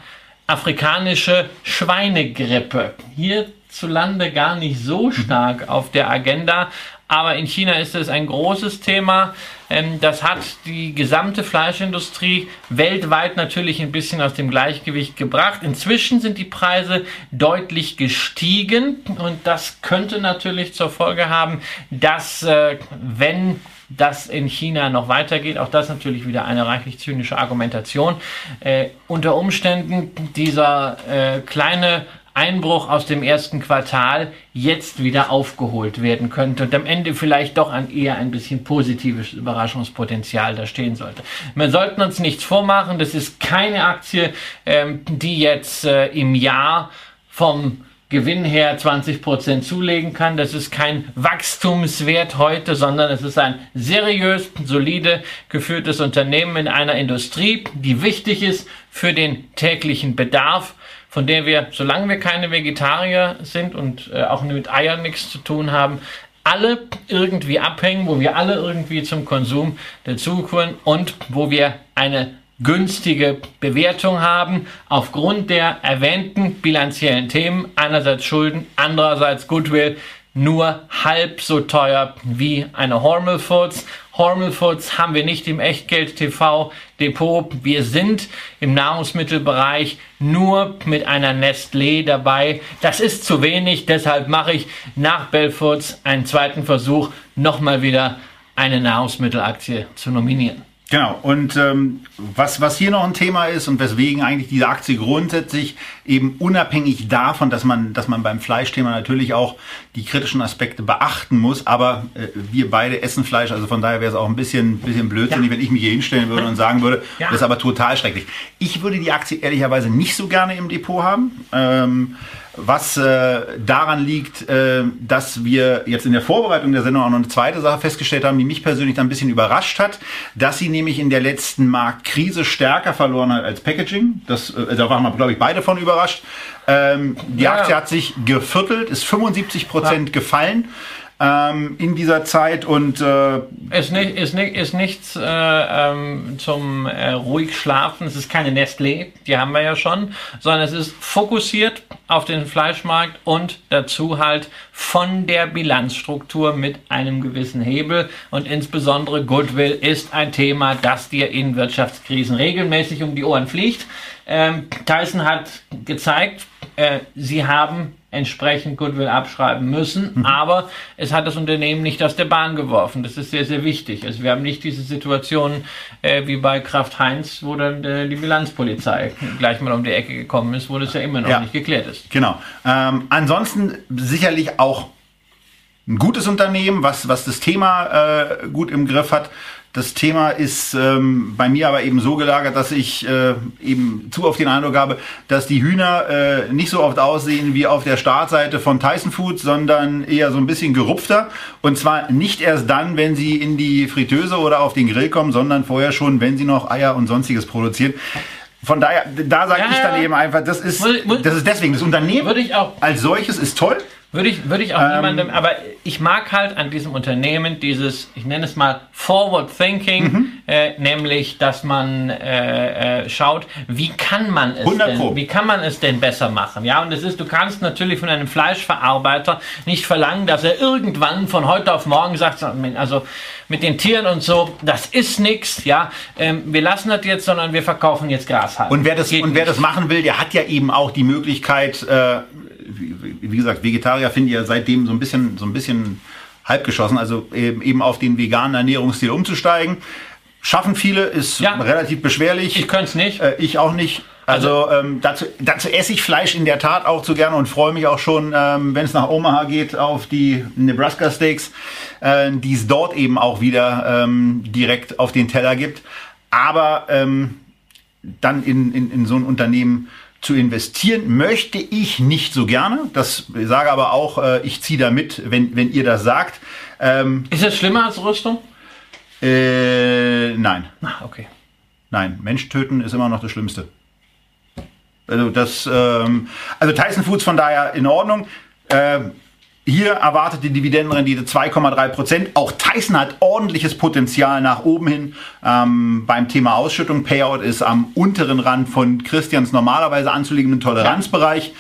afrikanische Schweinegrippe. Hierzulande gar nicht so stark auf der Agenda, aber in China ist es ein großes Thema. Ähm, Das hat die gesamte Fleischindustrie weltweit natürlich ein bisschen aus dem Gleichgewicht gebracht. Inzwischen sind die Preise deutlich gestiegen und das könnte natürlich zur Folge haben, dass äh, wenn das in China noch weitergeht. Auch das natürlich wieder eine reichlich zynische Argumentation. Äh, unter Umständen dieser äh, kleine Einbruch aus dem ersten Quartal jetzt wieder aufgeholt werden könnte und am Ende vielleicht doch ein eher ein bisschen positives Überraschungspotenzial da stehen sollte. Wir sollten uns nichts vormachen, das ist keine Aktie, ähm, die jetzt äh, im Jahr vom Gewinn her 20 Prozent zulegen kann. Das ist kein Wachstumswert heute, sondern es ist ein seriös, solide geführtes Unternehmen in einer Industrie, die wichtig ist für den täglichen Bedarf, von der wir, solange wir keine Vegetarier sind und äh, auch mit Eiern nichts zu tun haben, alle irgendwie abhängen, wo wir alle irgendwie zum Konsum dazukommen und wo wir eine günstige Bewertung haben aufgrund der erwähnten bilanziellen Themen, einerseits Schulden, andererseits Goodwill, nur halb so teuer wie eine Hormel Foods. Hormel Foods haben wir nicht im Echtgeld TV Depot. Wir sind im Nahrungsmittelbereich nur mit einer Nestlé dabei. Das ist zu wenig, deshalb mache ich nach Belfoods einen zweiten Versuch, nochmal wieder eine Nahrungsmittelaktie zu nominieren. Genau, und ähm, was, was hier noch ein Thema ist und weswegen eigentlich diese Aktie grundsätzlich eben unabhängig davon, dass man, dass man beim Fleischthema natürlich auch die kritischen Aspekte beachten muss, aber äh, wir beide essen Fleisch, also von daher wäre es auch ein bisschen, bisschen blödsinnig, ja. wenn ich mich hier hinstellen würde und sagen würde, ja. das ist aber total schrecklich. Ich würde die Aktie ehrlicherweise nicht so gerne im Depot haben. Ähm, was äh, daran liegt, äh, dass wir jetzt in der Vorbereitung der Sendung auch noch eine zweite Sache festgestellt haben, die mich persönlich dann ein bisschen überrascht hat, dass sie nämlich in der letzten Marktkrise stärker verloren hat als Packaging. Das, äh, da waren wir, glaube ich, beide von überrascht. Ähm, die ja. Aktie hat sich geviertelt, ist 75 Prozent ja. gefallen ähm, in dieser Zeit und äh, ist, nicht, ist, nicht, ist nichts äh, ähm, zum äh, ruhig schlafen. Es ist keine Nestlé, die haben wir ja schon, sondern es ist fokussiert auf den Fleischmarkt und dazu halt von der Bilanzstruktur mit einem gewissen Hebel und insbesondere Goodwill ist ein Thema, das dir in Wirtschaftskrisen regelmäßig um die Ohren fliegt. Ähm, Tyson hat gezeigt, äh, sie haben entsprechend Goodwill abschreiben müssen, mhm. aber es hat das Unternehmen nicht aus der Bahn geworfen. Das ist sehr, sehr wichtig. Also wir haben nicht diese Situation äh, wie bei Kraft Heinz, wo dann äh, die Bilanzpolizei gleich mal um die Ecke gekommen ist, wo das ja immer noch ja. nicht geklärt ist. Genau. Ähm, ansonsten sicherlich auch ein gutes Unternehmen, was, was das Thema äh, gut im Griff hat. Das Thema ist ähm, bei mir aber eben so gelagert, dass ich äh, eben zu oft den Eindruck habe, dass die Hühner äh, nicht so oft aussehen wie auf der Startseite von Tyson Foods, sondern eher so ein bisschen gerupfter. Und zwar nicht erst dann, wenn sie in die Fritteuse oder auf den Grill kommen, sondern vorher schon, wenn sie noch Eier und sonstiges produzieren. Von daher, da sage ja, ich dann eben einfach, das ist, das ist deswegen, das Unternehmen als solches ist toll. Würde ich, würde ich auch ähm, niemandem, aber ich mag halt an diesem Unternehmen dieses, ich nenne es mal Forward Thinking, mhm. äh, nämlich, dass man äh, äh, schaut, wie kann man es denn, wie kann man es denn besser machen? Ja, und das ist, du kannst natürlich von einem Fleischverarbeiter nicht verlangen, dass er irgendwann von heute auf morgen sagt, also mit den Tieren und so, das ist nichts, ja, ähm, wir lassen das jetzt, sondern wir verkaufen jetzt Gras halt. Und wer das, und wer das machen will, der hat ja eben auch die Möglichkeit, äh, wie gesagt, Vegetarier finde ich ja seitdem so ein bisschen, so ein bisschen halbgeschossen, also eben auf den veganen Ernährungsstil umzusteigen. Schaffen viele, ist ja. relativ beschwerlich. Ich könnte es nicht. Äh, ich auch nicht. Also, also ähm, dazu, dazu esse ich Fleisch in der Tat auch zu gerne und freue mich auch schon, ähm, wenn es nach Omaha geht, auf die Nebraska Steaks, äh, die es dort eben auch wieder ähm, direkt auf den Teller gibt. Aber ähm, dann in, in, in so ein Unternehmen zu investieren möchte ich nicht so gerne. Das sage aber auch, äh, ich ziehe da mit, wenn, wenn ihr das sagt. Ähm, ist das schlimmer als Rüstung? Äh, nein. Ah, okay. Nein, Mensch töten ist immer noch das Schlimmste. Also das, ähm, also Tyson Foods von daher in Ordnung. Äh, hier erwartet die Dividendenrendite 2,3 Prozent. Auch Tyson hat ordentliches Potenzial nach oben hin. Ähm, beim Thema Ausschüttung, Payout ist am unteren Rand von Christians normalerweise anzuliegenden Toleranzbereich.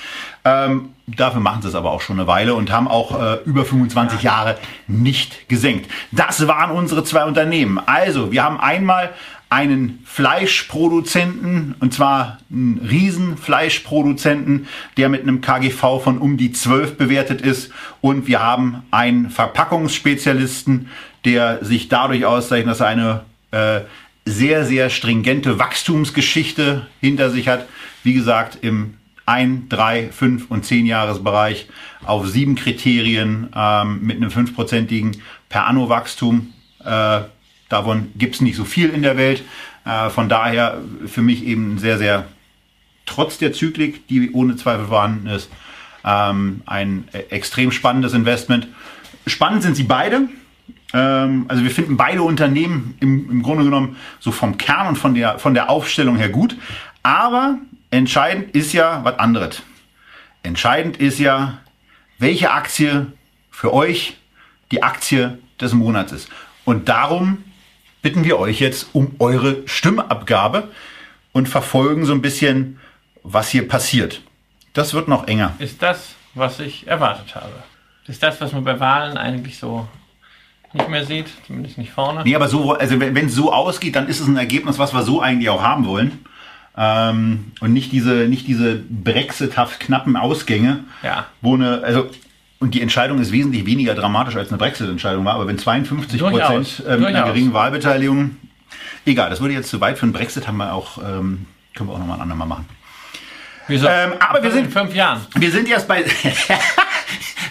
Ähm, dafür machen sie es aber auch schon eine Weile und haben auch äh, über 25 Jahre nicht gesenkt. Das waren unsere zwei Unternehmen. Also, wir haben einmal einen Fleischproduzenten, und zwar einen Riesenfleischproduzenten, der mit einem KGV von um die 12 bewertet ist. Und wir haben einen Verpackungsspezialisten, der sich dadurch auszeichnet, dass er eine äh, sehr, sehr stringente Wachstumsgeschichte hinter sich hat. Wie gesagt, im 1, 3, 5 und 10 Jahresbereich auf sieben Kriterien ähm, mit einem fünfprozentigen per Anno Wachstum. Äh, Davon gibt es nicht so viel in der Welt. Äh, von daher für mich eben sehr, sehr, trotz der Zyklik, die ohne Zweifel vorhanden ist, Ähm, ein äh, extrem spannendes Investment. Spannend sind sie beide. Ähm, also wir finden beide Unternehmen im, im Grunde genommen so vom Kern und von der, von der Aufstellung her gut. Aber entscheidend ist ja was anderes. Entscheidend ist ja, welche Aktie für euch die Aktie des Monats ist. Und darum bitten wir euch jetzt um eure Stimmabgabe und verfolgen so ein bisschen, was hier passiert. Das wird noch enger. Ist das, was ich erwartet habe? Ist das, was man bei Wahlen eigentlich so nicht mehr sieht, zumindest nicht vorne? Nee, aber so, also wenn es so ausgeht, dann ist es ein Ergebnis, was wir so eigentlich auch haben wollen. Ähm, und nicht diese, nicht diese brexithaft knappen Ausgänge, Ja. wo eine, also und die Entscheidung ist wesentlich weniger dramatisch als eine Brexit-Entscheidung war, aber wenn 52 Prozent äh, mit einer geringen Wahlbeteiligung, egal, das würde jetzt zu weit für einen Brexit, haben wir auch, ähm, können wir auch nochmal ein andermal machen. Wieso? Ähm, aber wir in sind- fünf Jahren. Wir sind erst bei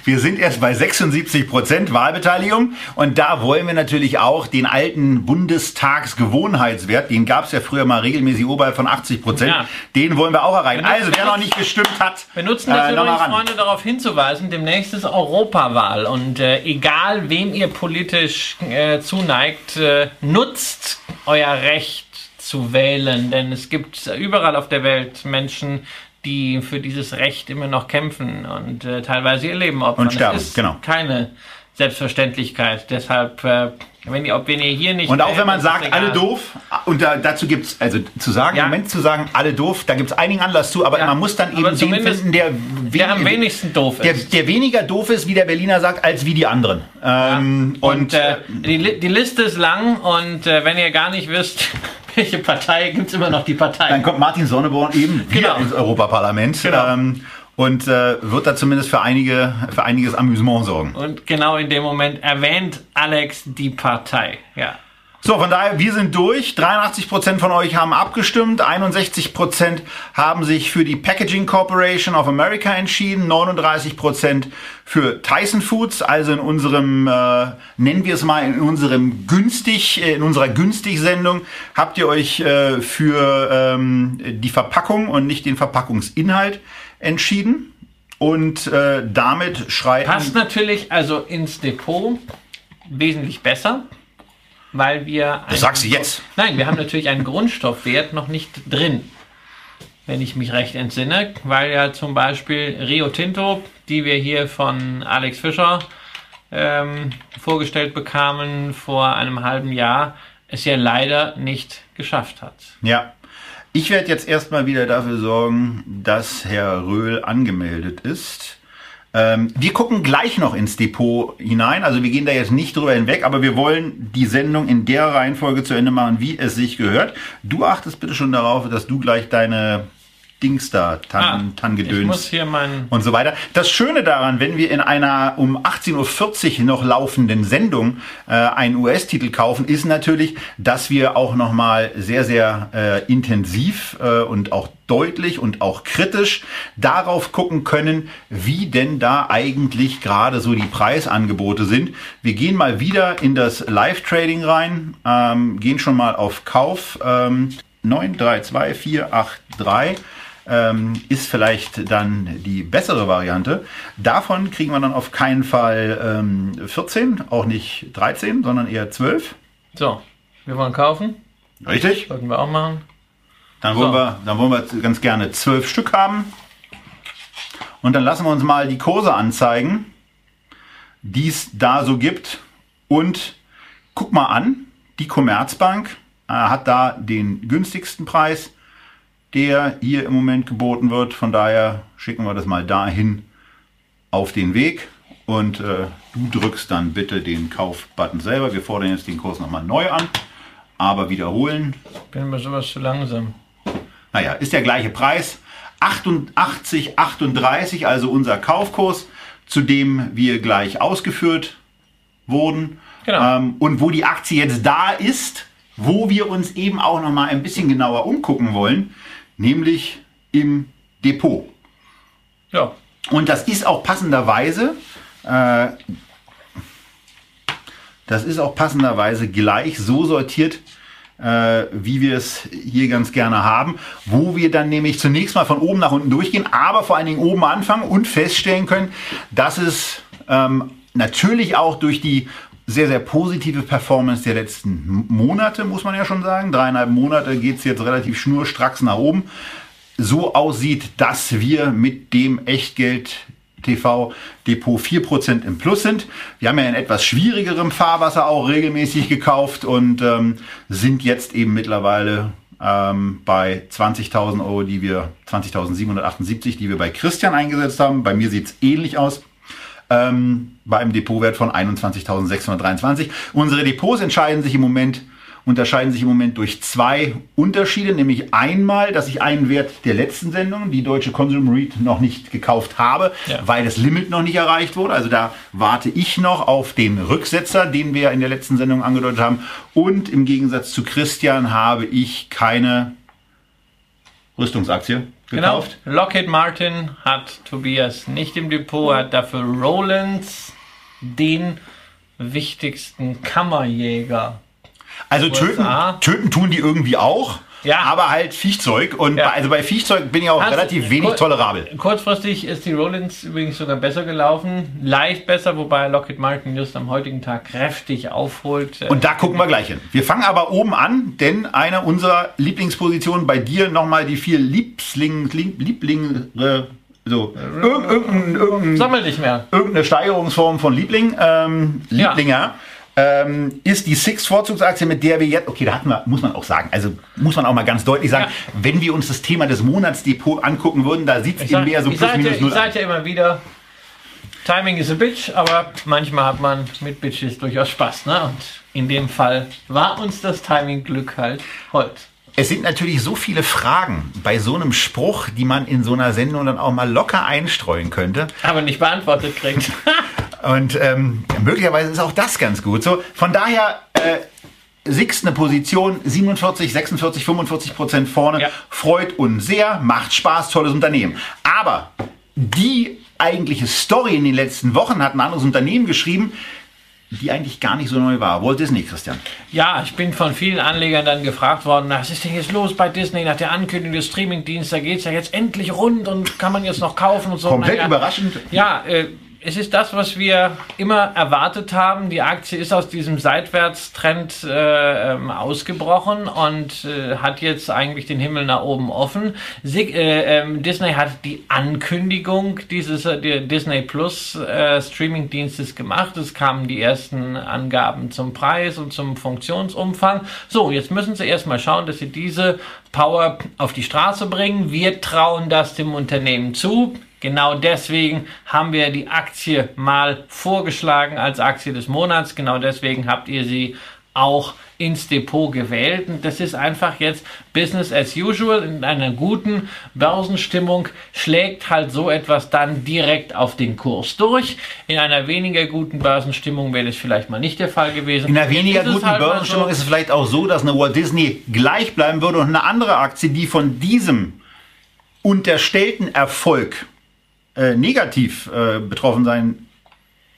wir sind erst bei 76 Prozent Wahlbeteiligung und da wollen wir natürlich auch den alten Bundestagsgewohnheitswert, den gab es ja früher mal regelmäßig oberhalb von 80 Prozent, Ja. den wollen wir auch erreichen. Wir nutzen Also wer noch nicht gestimmt hat, Wir nutzen das äh, übrigens. Freunde, darauf hinzuweisen, demnächst ist Europawahl und äh, egal, wem ihr politisch äh, zuneigt, äh, nutzt euer Recht zu wählen, denn es gibt überall auf der Welt Menschen, die für dieses Recht immer noch kämpfen und äh, teilweise ihr Leben opfern. Und sterben, genau. keine Selbstverständlichkeit. Deshalb, äh, wenn, ihr, ob, wenn ihr hier nicht Und auch wählt, wenn man sagt, alle doof, und da, dazu gibt's also zu sagen, Ja. im Moment zu sagen, alle doof, da gibt's einigen Anlass zu, aber Ja. man muss dann Aber eben den finden, der, der am wenig- wenigsten doof der, ist. der weniger doof ist, wie der Berliner sagt, als wie die anderen. Ähm, Und, und äh, die, die Liste ist lang und äh, wenn ihr gar nicht wisst, welche Partei, gibt's immer noch die Partei. Dann kommt Martin Sonneborn eben wieder Genau. ins Europaparlament Genau. ähm, und äh, wird da zumindest für, einige, für einiges Amüsement sorgen. Und genau in dem Moment erwähnt Alex die Partei. Ja. So, von daher, wir sind durch. 83% von euch haben abgestimmt. 61% haben sich für die Packaging Corporation of America entschieden. 39% für Tyson Foods, also in unserem, äh, nennen wir es mal, in unserem günstig, äh, in unserer günstig-Sendung habt ihr euch äh, für ähm, die Verpackung und nicht den Verpackungsinhalt entschieden. Und äh, damit schreiten... Passt natürlich also ins Depot wesentlich besser, weil wir. Das sagst du jetzt. Nein, wir haben natürlich einen Grundstoffwert noch nicht drin, wenn ich mich recht entsinne, weil ja zum Beispiel Rio Tinto, die wir hier von Alex Fischer ähm, vorgestellt bekamen vor einem halben Jahr, es ja leider nicht geschafft hat. Ja. Ich werde jetzt erstmal wieder dafür sorgen, dass Herr Röhl angemeldet ist. Ähm, wir gucken gleich noch ins Depot hinein. Also wir gehen da jetzt nicht drüber hinweg, aber wir wollen die Sendung in der Reihenfolge zu Ende machen, wie es sich gehört. Du achtest bitte schon darauf, dass du gleich deine Dings da, Tan, Ah, Tangedöns und so weiter. Das Schöne daran, wenn wir in einer um 18.40 Uhr noch laufenden Sendung äh, einen US-Titel kaufen, ist natürlich, dass wir auch nochmal sehr, sehr äh, intensiv äh, und auch deutlich und auch kritisch darauf gucken können, wie denn da eigentlich gerade so die Preisangebote sind. Wir gehen mal wieder in das Live-Trading rein, ähm, gehen schon mal auf Kauf. Ähm, 9, 3, 2, 4, 8, 3 ähm, ist vielleicht dann die bessere Variante. Davon kriegen wir dann auf keinen Fall ähm, 14, auch nicht 13, sondern eher 12. So, wir wollen kaufen. Richtig? Sollten wir auch machen. Dann wollen, So. wir, dann wollen wir ganz gerne 12 Stück haben. Und dann lassen wir uns mal die Kurse anzeigen, die es da so gibt. Und guck mal an, die Commerzbank äh, hat da den günstigsten Preis, der hier im Moment geboten wird. Von daher schicken wir das mal dahin auf den Weg. Und äh, du drückst dann bitte den Kaufbutton selber. Wir fordern jetzt den Kurs nochmal neu an. Aber wiederholen. Bin mir sowas zu langsam. Naja, ist der gleiche Preis. 88, 38, also unser Kaufkurs, zu dem wir gleich ausgeführt wurden. Genau. Ähm, und wo die Aktie jetzt da ist, wo wir uns eben auch noch mal ein bisschen genauer umgucken wollen, nämlich im Depot. Ja, Und das ist auch passenderweise, äh, das ist auch passenderweise gleich so sortiert, äh, wie wir es hier ganz gerne haben, wo wir dann nämlich zunächst mal von oben nach unten durchgehen, aber vor allen Dingen oben anfangen und feststellen können, dass es ähm, natürlich auch durch die sehr, sehr positive Performance der letzten Monate, muss man ja schon sagen. Dreieinhalb Monate geht's jetzt relativ schnurstracks nach oben. So aussieht, dass wir mit dem Echtgeld TV Depot 4% im Plus sind. Wir haben ja in etwas schwierigerem Fahrwasser auch regelmäßig gekauft und ähm, sind jetzt eben mittlerweile ähm, bei 20.000 Euro, die wir, 20.778, die wir bei Christian eingesetzt haben. Bei mir sieht's ähnlich aus ähm, bei einem Depotwert von 21.623. Unsere Depots entscheiden sich im Moment unterscheiden sich im Moment durch zwei Unterschiede, nämlich einmal, dass ich einen Wert der letzten Sendung, die deutsche Consumer Read, noch nicht gekauft habe, ja. weil das Limit noch nicht erreicht wurde. Also da warte ich noch auf den Rücksetzer, den wir in der letzten Sendung angedeutet haben. Und im Gegensatz zu Christian habe ich keine Rüstungsaktie. Gekauft. Genau. Lockheed Martin hat Tobias nicht im Depot, hat dafür Rollins den wichtigsten Kammerjäger. Also töten, töten tun die irgendwie auch. Ja. Aber halt Viechzeug. Und ja. bei, also bei Viechzeug bin ich auch Hast relativ wenig tolerabel. Kurzfristig ist die Rollins übrigens sogar besser gelaufen. Leicht besser, wobei Lockheed Martin just am heutigen Tag kräftig aufholt. Und da gucken wir gleich hin. Wir fangen aber oben an, denn eine unserer Lieblingspositionen bei dir nochmal die vier Liebling, Liebling, äh, so, irgendein, irgendein, Sammel nicht mehr. Irgendeine Steigerungsform von Liebling, ähm, Lieblinger. Ja ähm, ist die Six-Vorzugsaktie, mit der wir jetzt, okay, da hatten wir, muss man auch sagen, also muss man auch mal ganz deutlich sagen, ja. wenn wir uns das Thema des Monatsdepot angucken würden, da sieht es eben mehr so plus minus null Ich sage ja immer wieder, Timing is a bitch, aber manchmal hat man mit Bitches durchaus Spaß. Ne? Und in dem Fall war uns das Timing-Glück halt Holz. Es sind natürlich so viele Fragen bei so einem Spruch, die man in so einer Sendung dann auch mal locker einstreuen könnte. Aber nicht beantwortet kriegt. Und ähm, möglicherweise ist auch das ganz gut. So, von daher äh, Six eine Position, 47, 46, 45 Prozent vorne, ja. freut uns sehr, macht Spaß, tolles Unternehmen. Aber die eigentliche Story in den letzten Wochen hat ein anderes Unternehmen geschrieben, die eigentlich gar nicht so neu war. Walt Disney, Christian. Ja, ich bin von vielen Anlegern dann gefragt worden, was ist denn jetzt los bei Disney nach der Ankündigung des Streamingdienstes? Da geht es ja jetzt endlich rund und kann man jetzt noch kaufen und so. Komplett naja, überraschend. Ja, äh, es ist das, was wir immer erwartet haben. Die Aktie ist aus diesem Seitwärtstrend äh, ähm, ausgebrochen und äh, hat jetzt eigentlich den Himmel nach oben offen. Sig äh, ähm, Disney hat die Ankündigung dieses äh, Disney Plus äh, Streaming-Dienstes gemacht. Es kamen die ersten Angaben zum Preis und zum Funktionsumfang. So, jetzt müssen sie erstmal schauen, dass sie diese Power auf die Straße bringen. Wir trauen das dem Unternehmen zu. Genau deswegen haben wir die Aktie mal vorgeschlagen als Aktie des Monats. Genau deswegen habt ihr sie auch ins Depot gewählt. Und das ist einfach jetzt Business as usual. In einer guten Börsenstimmung schlägt halt so etwas dann direkt auf den Kurs durch. In einer weniger guten Börsenstimmung wäre das vielleicht mal nicht der Fall gewesen. In einer weniger guten halt Börsenstimmung so ist es vielleicht auch so, dass eine Walt Disney gleich bleiben würde und eine andere Aktie, die von diesem unterstellten Erfolg äh, negativ äh, betroffen sein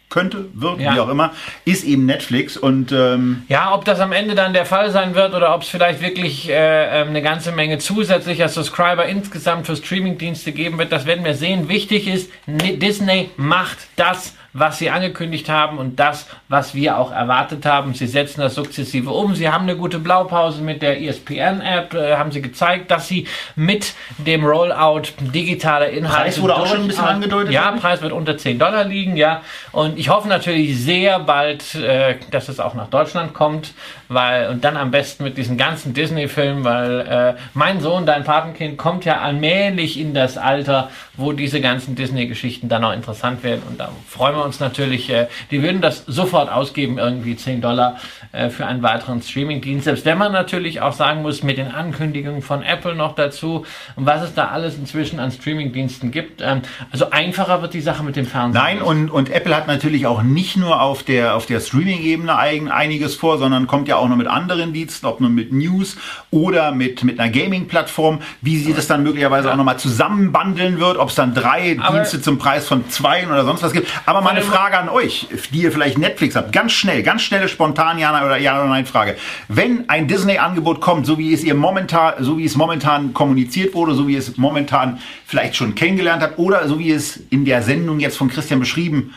könnte, wird, ja. wie auch immer, ist eben Netflix und ähm ja, ob das am Ende dann der Fall sein wird oder ob es vielleicht wirklich äh, ähm, eine ganze Menge zusätzlicher Subscriber insgesamt für Streamingdienste geben wird, das werden wir sehen. Wichtig ist, Disney macht das, was sie angekündigt haben und das, was wir auch erwartet haben. Sie setzen das sukzessive um. Sie haben eine gute Blaupause mit der ESPN-App, äh, haben sie gezeigt, dass sie mit dem Rollout digitaler Inhalte. Preis wurde auch schon ein bisschen angedeutet. Ja, Preis wird unter 10 Dollar liegen, ja. Und ich hoffe natürlich sehr bald, äh, dass es auch nach Deutschland kommt, weil, und dann am besten mit diesen ganzen Disney-Filmen, weil äh, mein Sohn, dein Patenkind, kommt ja allmählich in das Alter, wo diese ganzen Disney-Geschichten dann auch interessant werden. Und da freuen wir uns natürlich, äh, die würden das sofort ausgeben, irgendwie 10 Dollar äh, für einen weiteren Streaming-Dienst. Selbst wenn man natürlich auch sagen muss, mit den Ankündigungen von Apple noch dazu und was es da alles inzwischen an Streaming-Diensten gibt. Ähm, also einfacher wird die Sache mit dem Fernsehen. Nein, und, und Apple hat natürlich auch nicht nur auf der, auf der Streaming-Ebene einiges vor, sondern kommt ja auch noch mit anderen Diensten, ob nur mit News oder mit, mit einer Gaming-Plattform, wie sie das dann möglicherweise ja. auch nochmal zusammenbandeln wird, ob es dann drei Aber Dienste zum Preis von zwei oder sonst was gibt. Aber mal eine Frage an euch, die ihr vielleicht Netflix habt. Ganz schnell, ganz schnelle, spontan Ja oder Ja oder Nein Frage. Wenn ein Disney-Angebot kommt, so wie es ihr momentan, so wie es momentan kommuniziert wurde, so wie es momentan vielleicht schon kennengelernt habt oder so wie es in der Sendung jetzt von Christian beschrieben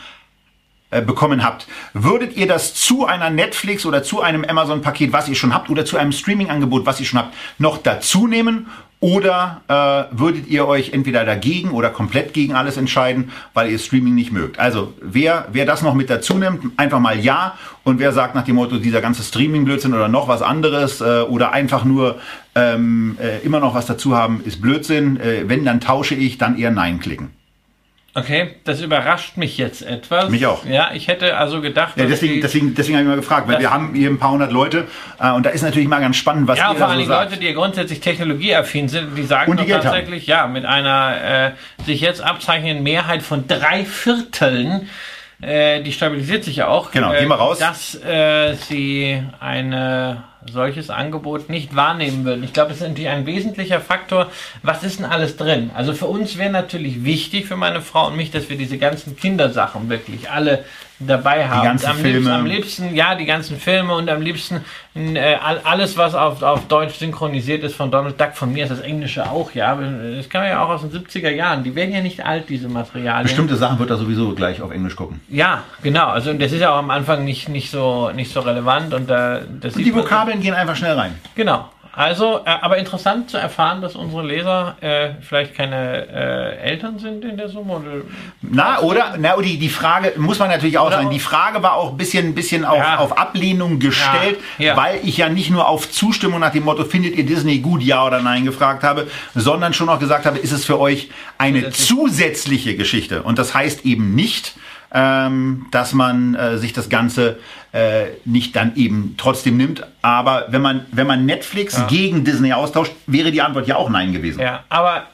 bekommen habt, würdet ihr das zu einer Netflix oder zu einem Amazon-Paket, was ihr schon habt, oder zu einem Streaming-Angebot, was ihr schon habt, noch dazu nehmen? Oder äh, würdet ihr euch entweder dagegen oder komplett gegen alles entscheiden, weil ihr Streaming nicht mögt? Also wer, wer das noch mit dazu nimmt, einfach mal ja. Und wer sagt nach dem Motto, dieser ganze Streaming-Blödsinn oder noch was anderes äh, oder einfach nur ähm, äh, immer noch was dazu haben, ist Blödsinn. Äh, wenn, dann tausche ich, dann eher Nein klicken. Okay, das überrascht mich jetzt etwas. Mich auch. Ja, ich hätte also gedacht. Ja, deswegen, deswegen, deswegen habe ich mal gefragt, weil wir haben hier ein paar hundert Leute äh, und da ist natürlich mal ganz spannend, was ja, ihr vor allem so sagt. Leute, die grundsätzlich technologieaffin sind, die sagen die Geld haben. tatsächlich, ja, mit einer äh, sich jetzt abzeichnenden Mehrheit von drei Vierteln, äh, die stabilisiert sich ja auch, Genau, äh, geh mal raus. dass äh, sie ein solches Angebot nicht wahrnehmen würden. Ich glaube, es ist natürlich ein wesentlicher Faktor. Was ist denn alles drin? Also für uns wäre natürlich wichtig, für meine Frau und mich, dass wir diese ganzen Kindersachen wirklich alle dabei haben. ganzen am Filme. Liebsten, am liebsten, ja, die ganzen Filme und am liebsten äh, all- alles, was auf, auf Deutsch synchronisiert ist von Donald Duck. Von mir ist das Englische auch, ja. Das kann man ja auch aus den 70er Jahren. Die werden ja nicht alt, diese Materialien. Bestimmte Sachen wird er sowieso gleich auf Englisch gucken. Ja, genau. Also das ist ja auch am Anfang nicht, nicht, so, nicht so relevant. Und, äh, das Und die Vokabeln gehen einfach schnell rein. Genau. Also, äh, aber interessant zu erfahren, dass unsere Leser äh, vielleicht keine äh, Eltern sind in der Summe. Oder Na, oder? Na, die, die Frage muss man natürlich auch Oder sagen. Die Frage war auch ein bisschen, bisschen auf, Ja. auf Ablehnung gestellt, Ja, ja. weil ich ja nicht nur auf Zustimmung nach dem Motto, findet ihr Disney gut, ja oder nein, gefragt habe, sondern schon auch gesagt habe, ist es für euch eine zusätzliche Geschichte? Und das heißt eben nicht, ähm, dass man äh, sich das Ganze äh, nicht dann eben trotzdem nimmt. Aber wenn man, wenn man Netflix gegen Disney austauscht, wäre die Antwort ja auch nein gewesen. Ja, aber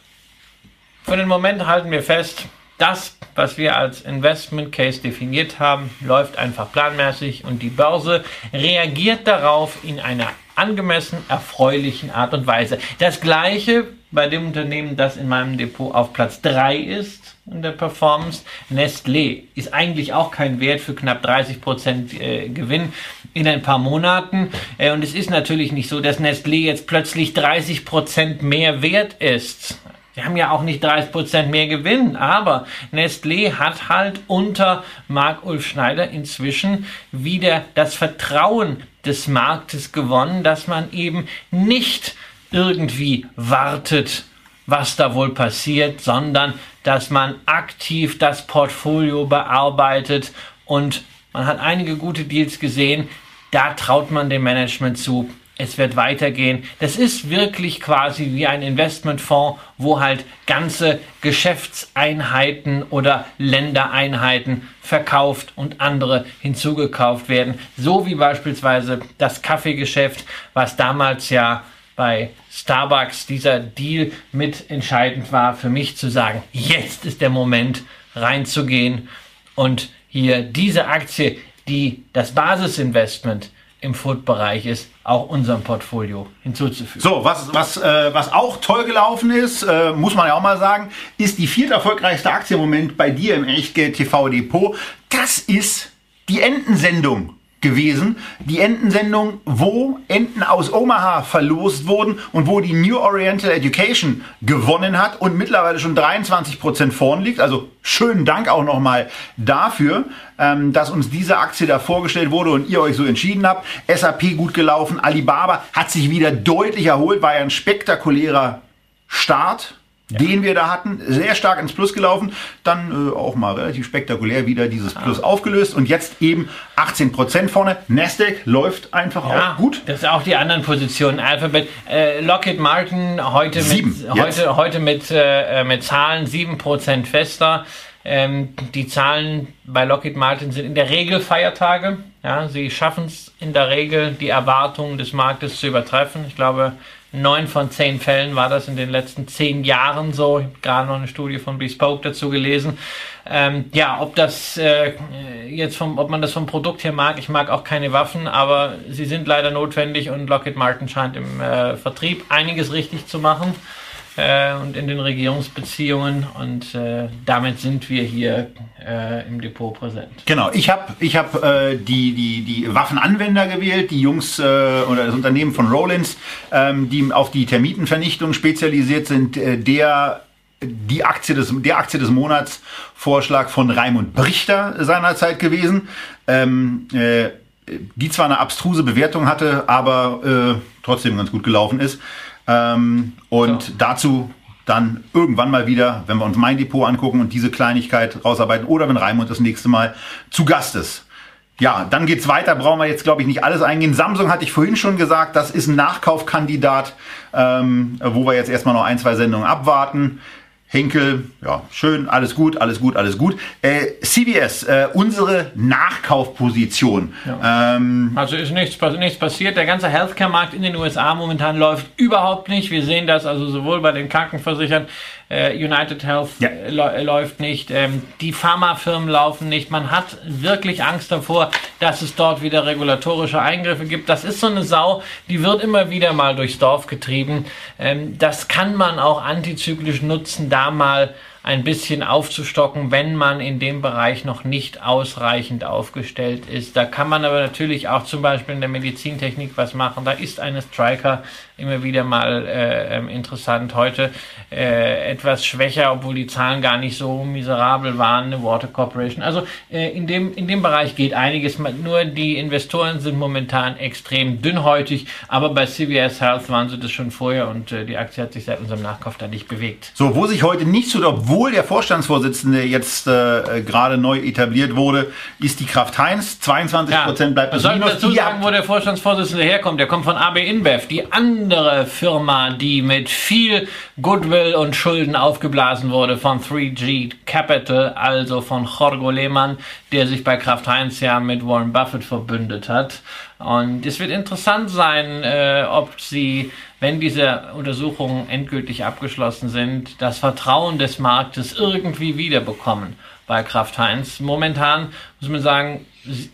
für den Moment halten wir fest, das, was wir als Investment Case definiert haben, läuft einfach planmäßig und die Börse reagiert darauf in einer angemessen erfreulichen Art und Weise. Das gleiche bei dem Unternehmen, das in meinem Depot auf Platz 3 ist in der Performance. Nestlé ist eigentlich auch kein Wert für knapp 30 Prozent äh, Gewinn in ein paar Monaten. Äh, und es ist natürlich nicht so, dass Nestlé jetzt plötzlich 30 Prozent mehr wert ist. Sie haben ja auch nicht 30% mehr Gewinn, aber Nestlé hat halt unter Marc-Ulf Schneider inzwischen wieder das Vertrauen des Marktes gewonnen, dass man eben nicht irgendwie wartet, was da wohl passiert, sondern dass man aktiv das Portfolio bearbeitet und man hat einige gute Deals gesehen. Da traut man dem Management zu. Es wird weitergehen. Das ist wirklich quasi wie ein Investmentfonds, wo halt ganze Geschäftseinheiten oder Ländereinheiten verkauft und andere hinzugekauft werden. So wie beispielsweise das Kaffeegeschäft, was damals ja bei Starbucks dieser Deal mit entscheidend war für mich zu sagen, jetzt ist der Moment reinzugehen und hier diese Aktie, die das Basisinvestment im Food-Bereich ist, auch unserem Portfolio hinzuzufügen. So, was, was, äh, was auch toll gelaufen ist, äh, muss man ja auch mal sagen, ist die viert erfolgreichste Aktie im Moment bei dir im Echtgeld TV Depot. Das ist die Entensendung gewesen. Die Entensendung, wo Enten aus Omaha verlost wurden und wo die New Oriental Education gewonnen hat und mittlerweile schon 23% vorn liegt. Also schönen Dank auch nochmal dafür, ähm, dass uns diese Aktie da vorgestellt wurde und ihr euch so entschieden habt. SAP gut gelaufen, Alibaba hat sich wieder deutlich erholt, war ja ein spektakulärer Start, den wir da hatten, sehr stark ins Plus gelaufen, dann äh, auch mal relativ spektakulär wieder dieses Plus aufgelöst und jetzt eben 18% vorne. Nasdaq läuft einfach Ja, auch gut. Das ist auch die anderen Positionen. Alphabet, äh, Lockheed Martin heute Sieben, mit, jetzt. heute, heute mit, äh, mit Zahlen 7% fester. Ähm, die Zahlen bei Lockheed Martin sind in der Regel Feiertage. Ja, sie schaffen es in der Regel, die Erwartungen des Marktes zu übertreffen. Ich glaube, neun von zehn Fällen war das in den letzten zehn Jahren so. Ich habe gerade noch eine Studie von Bespoke dazu gelesen. Ähm, ja, ob das äh, jetzt vom, ob man das vom Produkt her mag, ich mag auch keine Waffen, aber sie sind leider notwendig und Lockheed Martin scheint im äh, Vertrieb einiges richtig zu machen. Äh, und in den Regierungsbeziehungen. Und äh, damit sind wir hier äh, im Depot präsent. Genau, ich habe ich hab, äh, die, die, die Waffenanwender gewählt, die Jungs äh, oder das Unternehmen von Rollins, ähm, die auf die Termitenvernichtung spezialisiert sind, äh, der die Aktie des, der Aktie des Monats Vorschlag von Raimund Brichter seinerzeit gewesen, ähm, äh, die zwar eine abstruse Bewertung hatte, aber trotzdem ganz gut gelaufen ist. Ähm, und so. dazu dann irgendwann mal wieder, wenn wir uns mein Depot angucken und diese Kleinigkeit rausarbeiten oder wenn Raimund das nächste Mal zu Gast ist. Ja, dann geht's weiter, brauchen wir jetzt, glaube ich, nicht alles eingehen. Samsung hatte ich vorhin schon gesagt, das ist ein Nachkaufkandidat, ähm, wo wir jetzt erstmal noch ein, zwei Sendungen abwarten. Henkel, ja, schön, alles gut, alles gut, alles gut. Äh, CVS, äh, unsere Nachkaufposition. Ja. Ähm, also ist nichts, nichts passiert. Der ganze Healthcare-Markt in den USA momentan läuft überhaupt nicht. Wir sehen das also sowohl bei den Krankenversichern United Health ja. äh, läuft nicht, ähm, die Pharmafirmen laufen nicht. Man hat wirklich Angst davor, dass es dort wieder regulatorische Eingriffe gibt. Das ist so eine Sau, die wird immer wieder mal durchs Dorf getrieben. Ähm, das kann man auch antizyklisch nutzen, da mal ein bisschen aufzustocken, wenn man in dem Bereich noch nicht ausreichend aufgestellt ist. Da kann man aber natürlich auch zum Beispiel in der Medizintechnik was machen. Da ist eine Striker immer wieder mal äh, ähm, interessant. Heute äh, etwas schwächer, obwohl die Zahlen gar nicht so miserabel waren, eine Water Corporation. Also äh, in, dem, in dem Bereich geht einiges. Nur die Investoren sind momentan extrem dünnhäutig, aber bei CVS Health waren sie das schon vorher und äh, die Aktie hat sich seit unserem Nachkauf da nicht bewegt. So, wo sich heute nicht so, obwohl der Vorstandsvorsitzende jetzt äh, gerade neu etabliert wurde, ist die Kraft Heinz. 22 Prozent ja, bleibt das Minus. dazu sagen, wo der Vorstandsvorsitzende herkommt. Der kommt von AB InBev, die andere Firma, die mit viel Goodwill und Schulden aufgeblasen wurde von 3G Capital, also von Jorge Lehmann, der sich bei Kraft Heinz ja mit Warren Buffett verbündet hat. Und es wird interessant sein, äh, ob sie, wenn diese Untersuchungen endgültig abgeschlossen sind, das Vertrauen des Marktes irgendwie wiederbekommen bei Kraft Heinz. Momentan muss man sagen,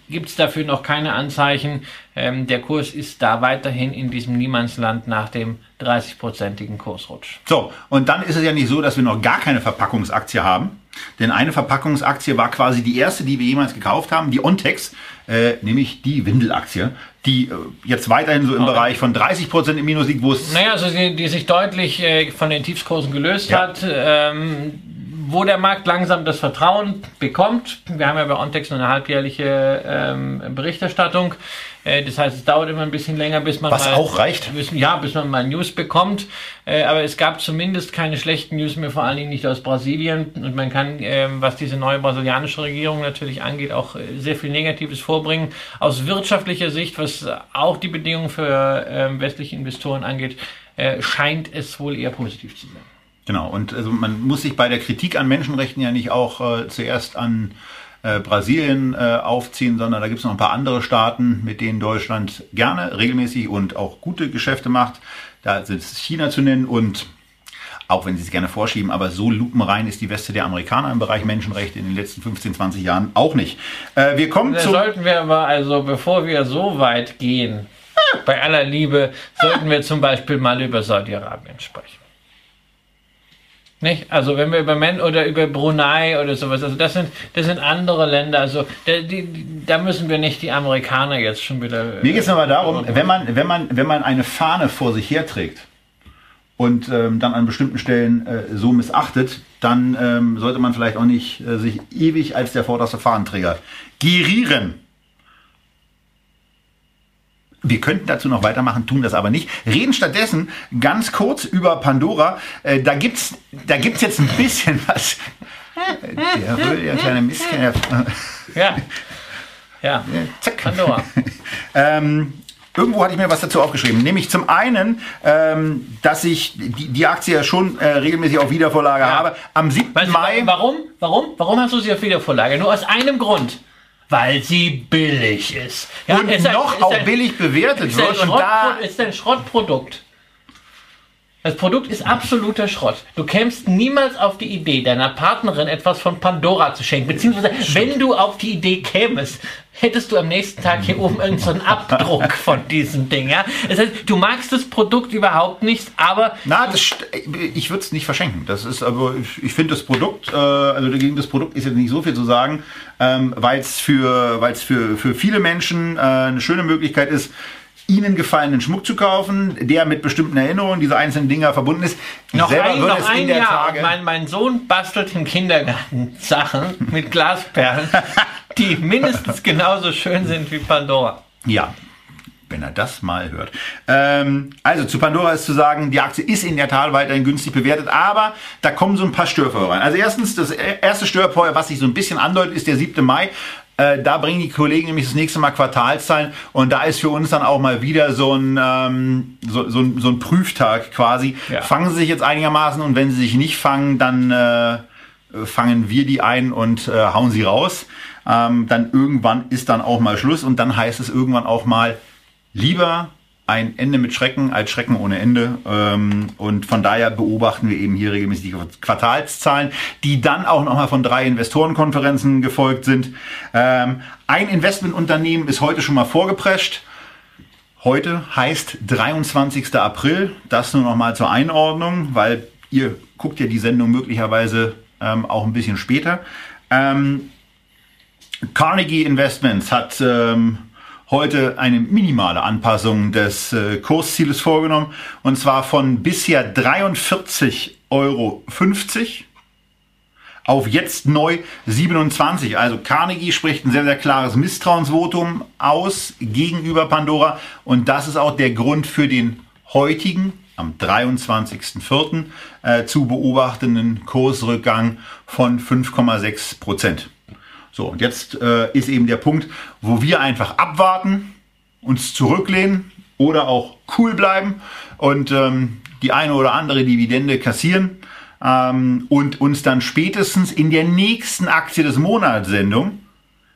gibt es dafür noch keine Anzeichen. Ähm, der Kurs ist da weiterhin in diesem Niemandsland nach dem 30-prozentigen Kursrutsch. So, und dann ist es ja nicht so, dass wir noch gar keine Verpackungsaktie haben. Denn eine Verpackungsaktie war quasi die erste, die wir jemals gekauft haben, die Ontex, äh, nämlich die Windelaktie, die äh, jetzt weiterhin so im okay. Bereich von 30 Prozent im Minus liegt, wo es... Naja, also die, die sich deutlich äh, von den Tiefskursen gelöst ja. hat. Ähm, wo der Markt langsam das Vertrauen bekommt. Wir haben ja bei Ontex nur eine halbjährliche ähm, Berichterstattung. Äh, das heißt, es dauert immer ein bisschen länger, bis man Was mal, auch reicht. Bis, ja, bis man mal News bekommt. Äh, aber es gab zumindest keine schlechten News mehr, vor allen Dingen nicht aus Brasilien. Und man kann, äh, was diese neue brasilianische Regierung natürlich angeht, auch äh, sehr viel Negatives vorbringen. Aus wirtschaftlicher Sicht, was auch die Bedingungen für ähm, westliche Investoren angeht, scheint es wohl eher positiv zu sein. Genau, und also man muss sich bei der Kritik an Menschenrechten ja nicht auch äh, zuerst an äh, Brasilien äh, aufziehen, sondern da gibt es noch ein paar andere Staaten, mit denen Deutschland gerne regelmäßig und auch gute Geschäfte macht. Da ist China zu nennen und auch wenn sie es gerne vorschieben, aber so lupenrein ist die Weste der Amerikaner im Bereich Menschenrechte in den letzten 15, 20 Jahren auch nicht. Äh, wir kommen zu. Sollten wir aber also, bevor wir so weit gehen, bei aller Liebe, sollten wir zum Beispiel mal über Saudi-Arabien sprechen. Nicht? Also wenn wir über Men oder über Brunei oder sowas, also das sind, das sind andere Länder, also da, die, da müssen wir nicht die Amerikaner jetzt schon wieder. Mir geht es aber darum, wenn man, wenn, man, wenn man eine Fahne vor sich herträgt und ähm, dann an bestimmten Stellen äh, so missachtet, dann ähm, sollte man vielleicht auch nicht äh, sich ewig als der vorderste Fahnenträger gerieren. Wir könnten dazu noch weitermachen, tun das aber nicht. Reden stattdessen ganz kurz über Pandora. Äh, da gibt's, da gibt's jetzt ein bisschen was. Der, der kleine Mistkerl. Ja. Ja. Zack. Pandora. ähm, Irgendwo hatte ich mir was dazu aufgeschrieben. Nämlich zum einen, ähm, dass ich die, die Aktie ja schon äh, regelmäßig auf Wiedervorlage ja. habe. Am 7. Weißt Mai. Warum? Warum? Warum hast du sie auf Wiedervorlage? Nur aus einem Grund weil sie billig ist. Ja, und ist noch ein, auch ein, billig bewertet wird. und da ist ein Schrottprodukt. Das Produkt ist absoluter Schrott. Du kämst niemals auf die Idee, deiner Partnerin etwas von Pandora zu schenken. Beziehungsweise, wenn du auf die Idee kämest, hättest du am nächsten Tag hier oben irgendeinen so Abdruck von diesem Ding. Ja? Das heißt, du magst das Produkt überhaupt nicht, aber. Na, das, ich würde es nicht verschenken. Das ist aber, ich, ich finde das Produkt, äh, also gegen das Produkt ist jetzt nicht so viel zu sagen, ähm, weil es für, weil's für, für viele Menschen äh, eine schöne Möglichkeit ist, ihnen gefallenen Schmuck zu kaufen, der mit bestimmten Erinnerungen diese einzelnen Dinger verbunden ist. Ich noch ein, noch ein Jahr. Mein, mein Sohn bastelt im Kindergarten Sachen mit Glasperlen, die mindestens genauso schön sind wie Pandora. Ja, wenn er das mal hört. Ähm, also zu Pandora ist zu sagen, die Aktie ist in der Tat weiterhin günstig bewertet, aber da kommen so ein paar Störfeuer rein. Also erstens, das erste Störfeuer, was sich so ein bisschen andeutet, ist der 7. Mai. Äh, da bringen die Kollegen nämlich das nächste Mal Quartalszahlen und da ist für uns dann auch mal wieder so ein, ähm, so, so, ein, so ein Prüftag quasi. Ja. Fangen sie sich jetzt einigermaßen und wenn sie sich nicht fangen, dann äh, fangen wir die ein und äh, hauen sie raus. Ähm, dann irgendwann ist dann auch mal Schluss und dann heißt es irgendwann auch mal lieber ein Ende mit Schrecken als Schrecken ohne Ende. Ähm, und von daher beobachten wir eben hier regelmäßig die Quartalszahlen, die dann auch nochmal von drei Investorenkonferenzen gefolgt sind. Ähm, ein Investmentunternehmen ist heute schon mal vorgeprescht. Heute heißt 23. April. Das nur nochmal zur Einordnung, weil ihr guckt ja die Sendung möglicherweise ähm, auch ein bisschen später. Carnegie Investments hat heute eine minimale Anpassung des äh, Kurszieles vorgenommen und zwar von bisher 43,50 Euro auf jetzt neu 27. Also Carnegie spricht ein sehr, sehr klares Misstrauensvotum aus gegenüber Pandora und das ist auch der Grund für den heutigen am 23.04. Äh, zu beobachtenden Kursrückgang von 5,6 Prozent. So, und jetzt äh, ist eben der Punkt, wo wir einfach abwarten, uns zurücklehnen oder auch cool bleiben und ähm, die eine oder andere Dividende kassieren ähm, und uns dann spätestens in der nächsten Aktie des Monats Sendung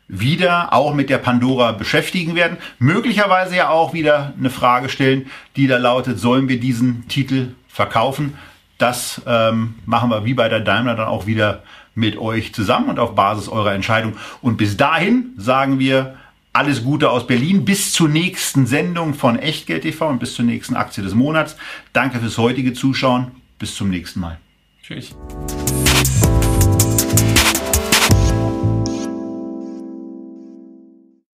wieder auch mit der Pandora beschäftigen werden. Möglicherweise ja auch wieder eine Frage stellen, die da lautet, sollen wir diesen Titel verkaufen? Das ähm, machen wir wie bei der Daimler dann auch wieder mit euch zusammen und auf Basis eurer Entscheidung. Und bis dahin sagen wir alles Gute aus Berlin. Bis zur nächsten Sendung von Echtgeld TV und bis zur nächsten Aktie des Monats. Danke fürs heutige Zuschauen. Bis zum nächsten Mal. Tschüss.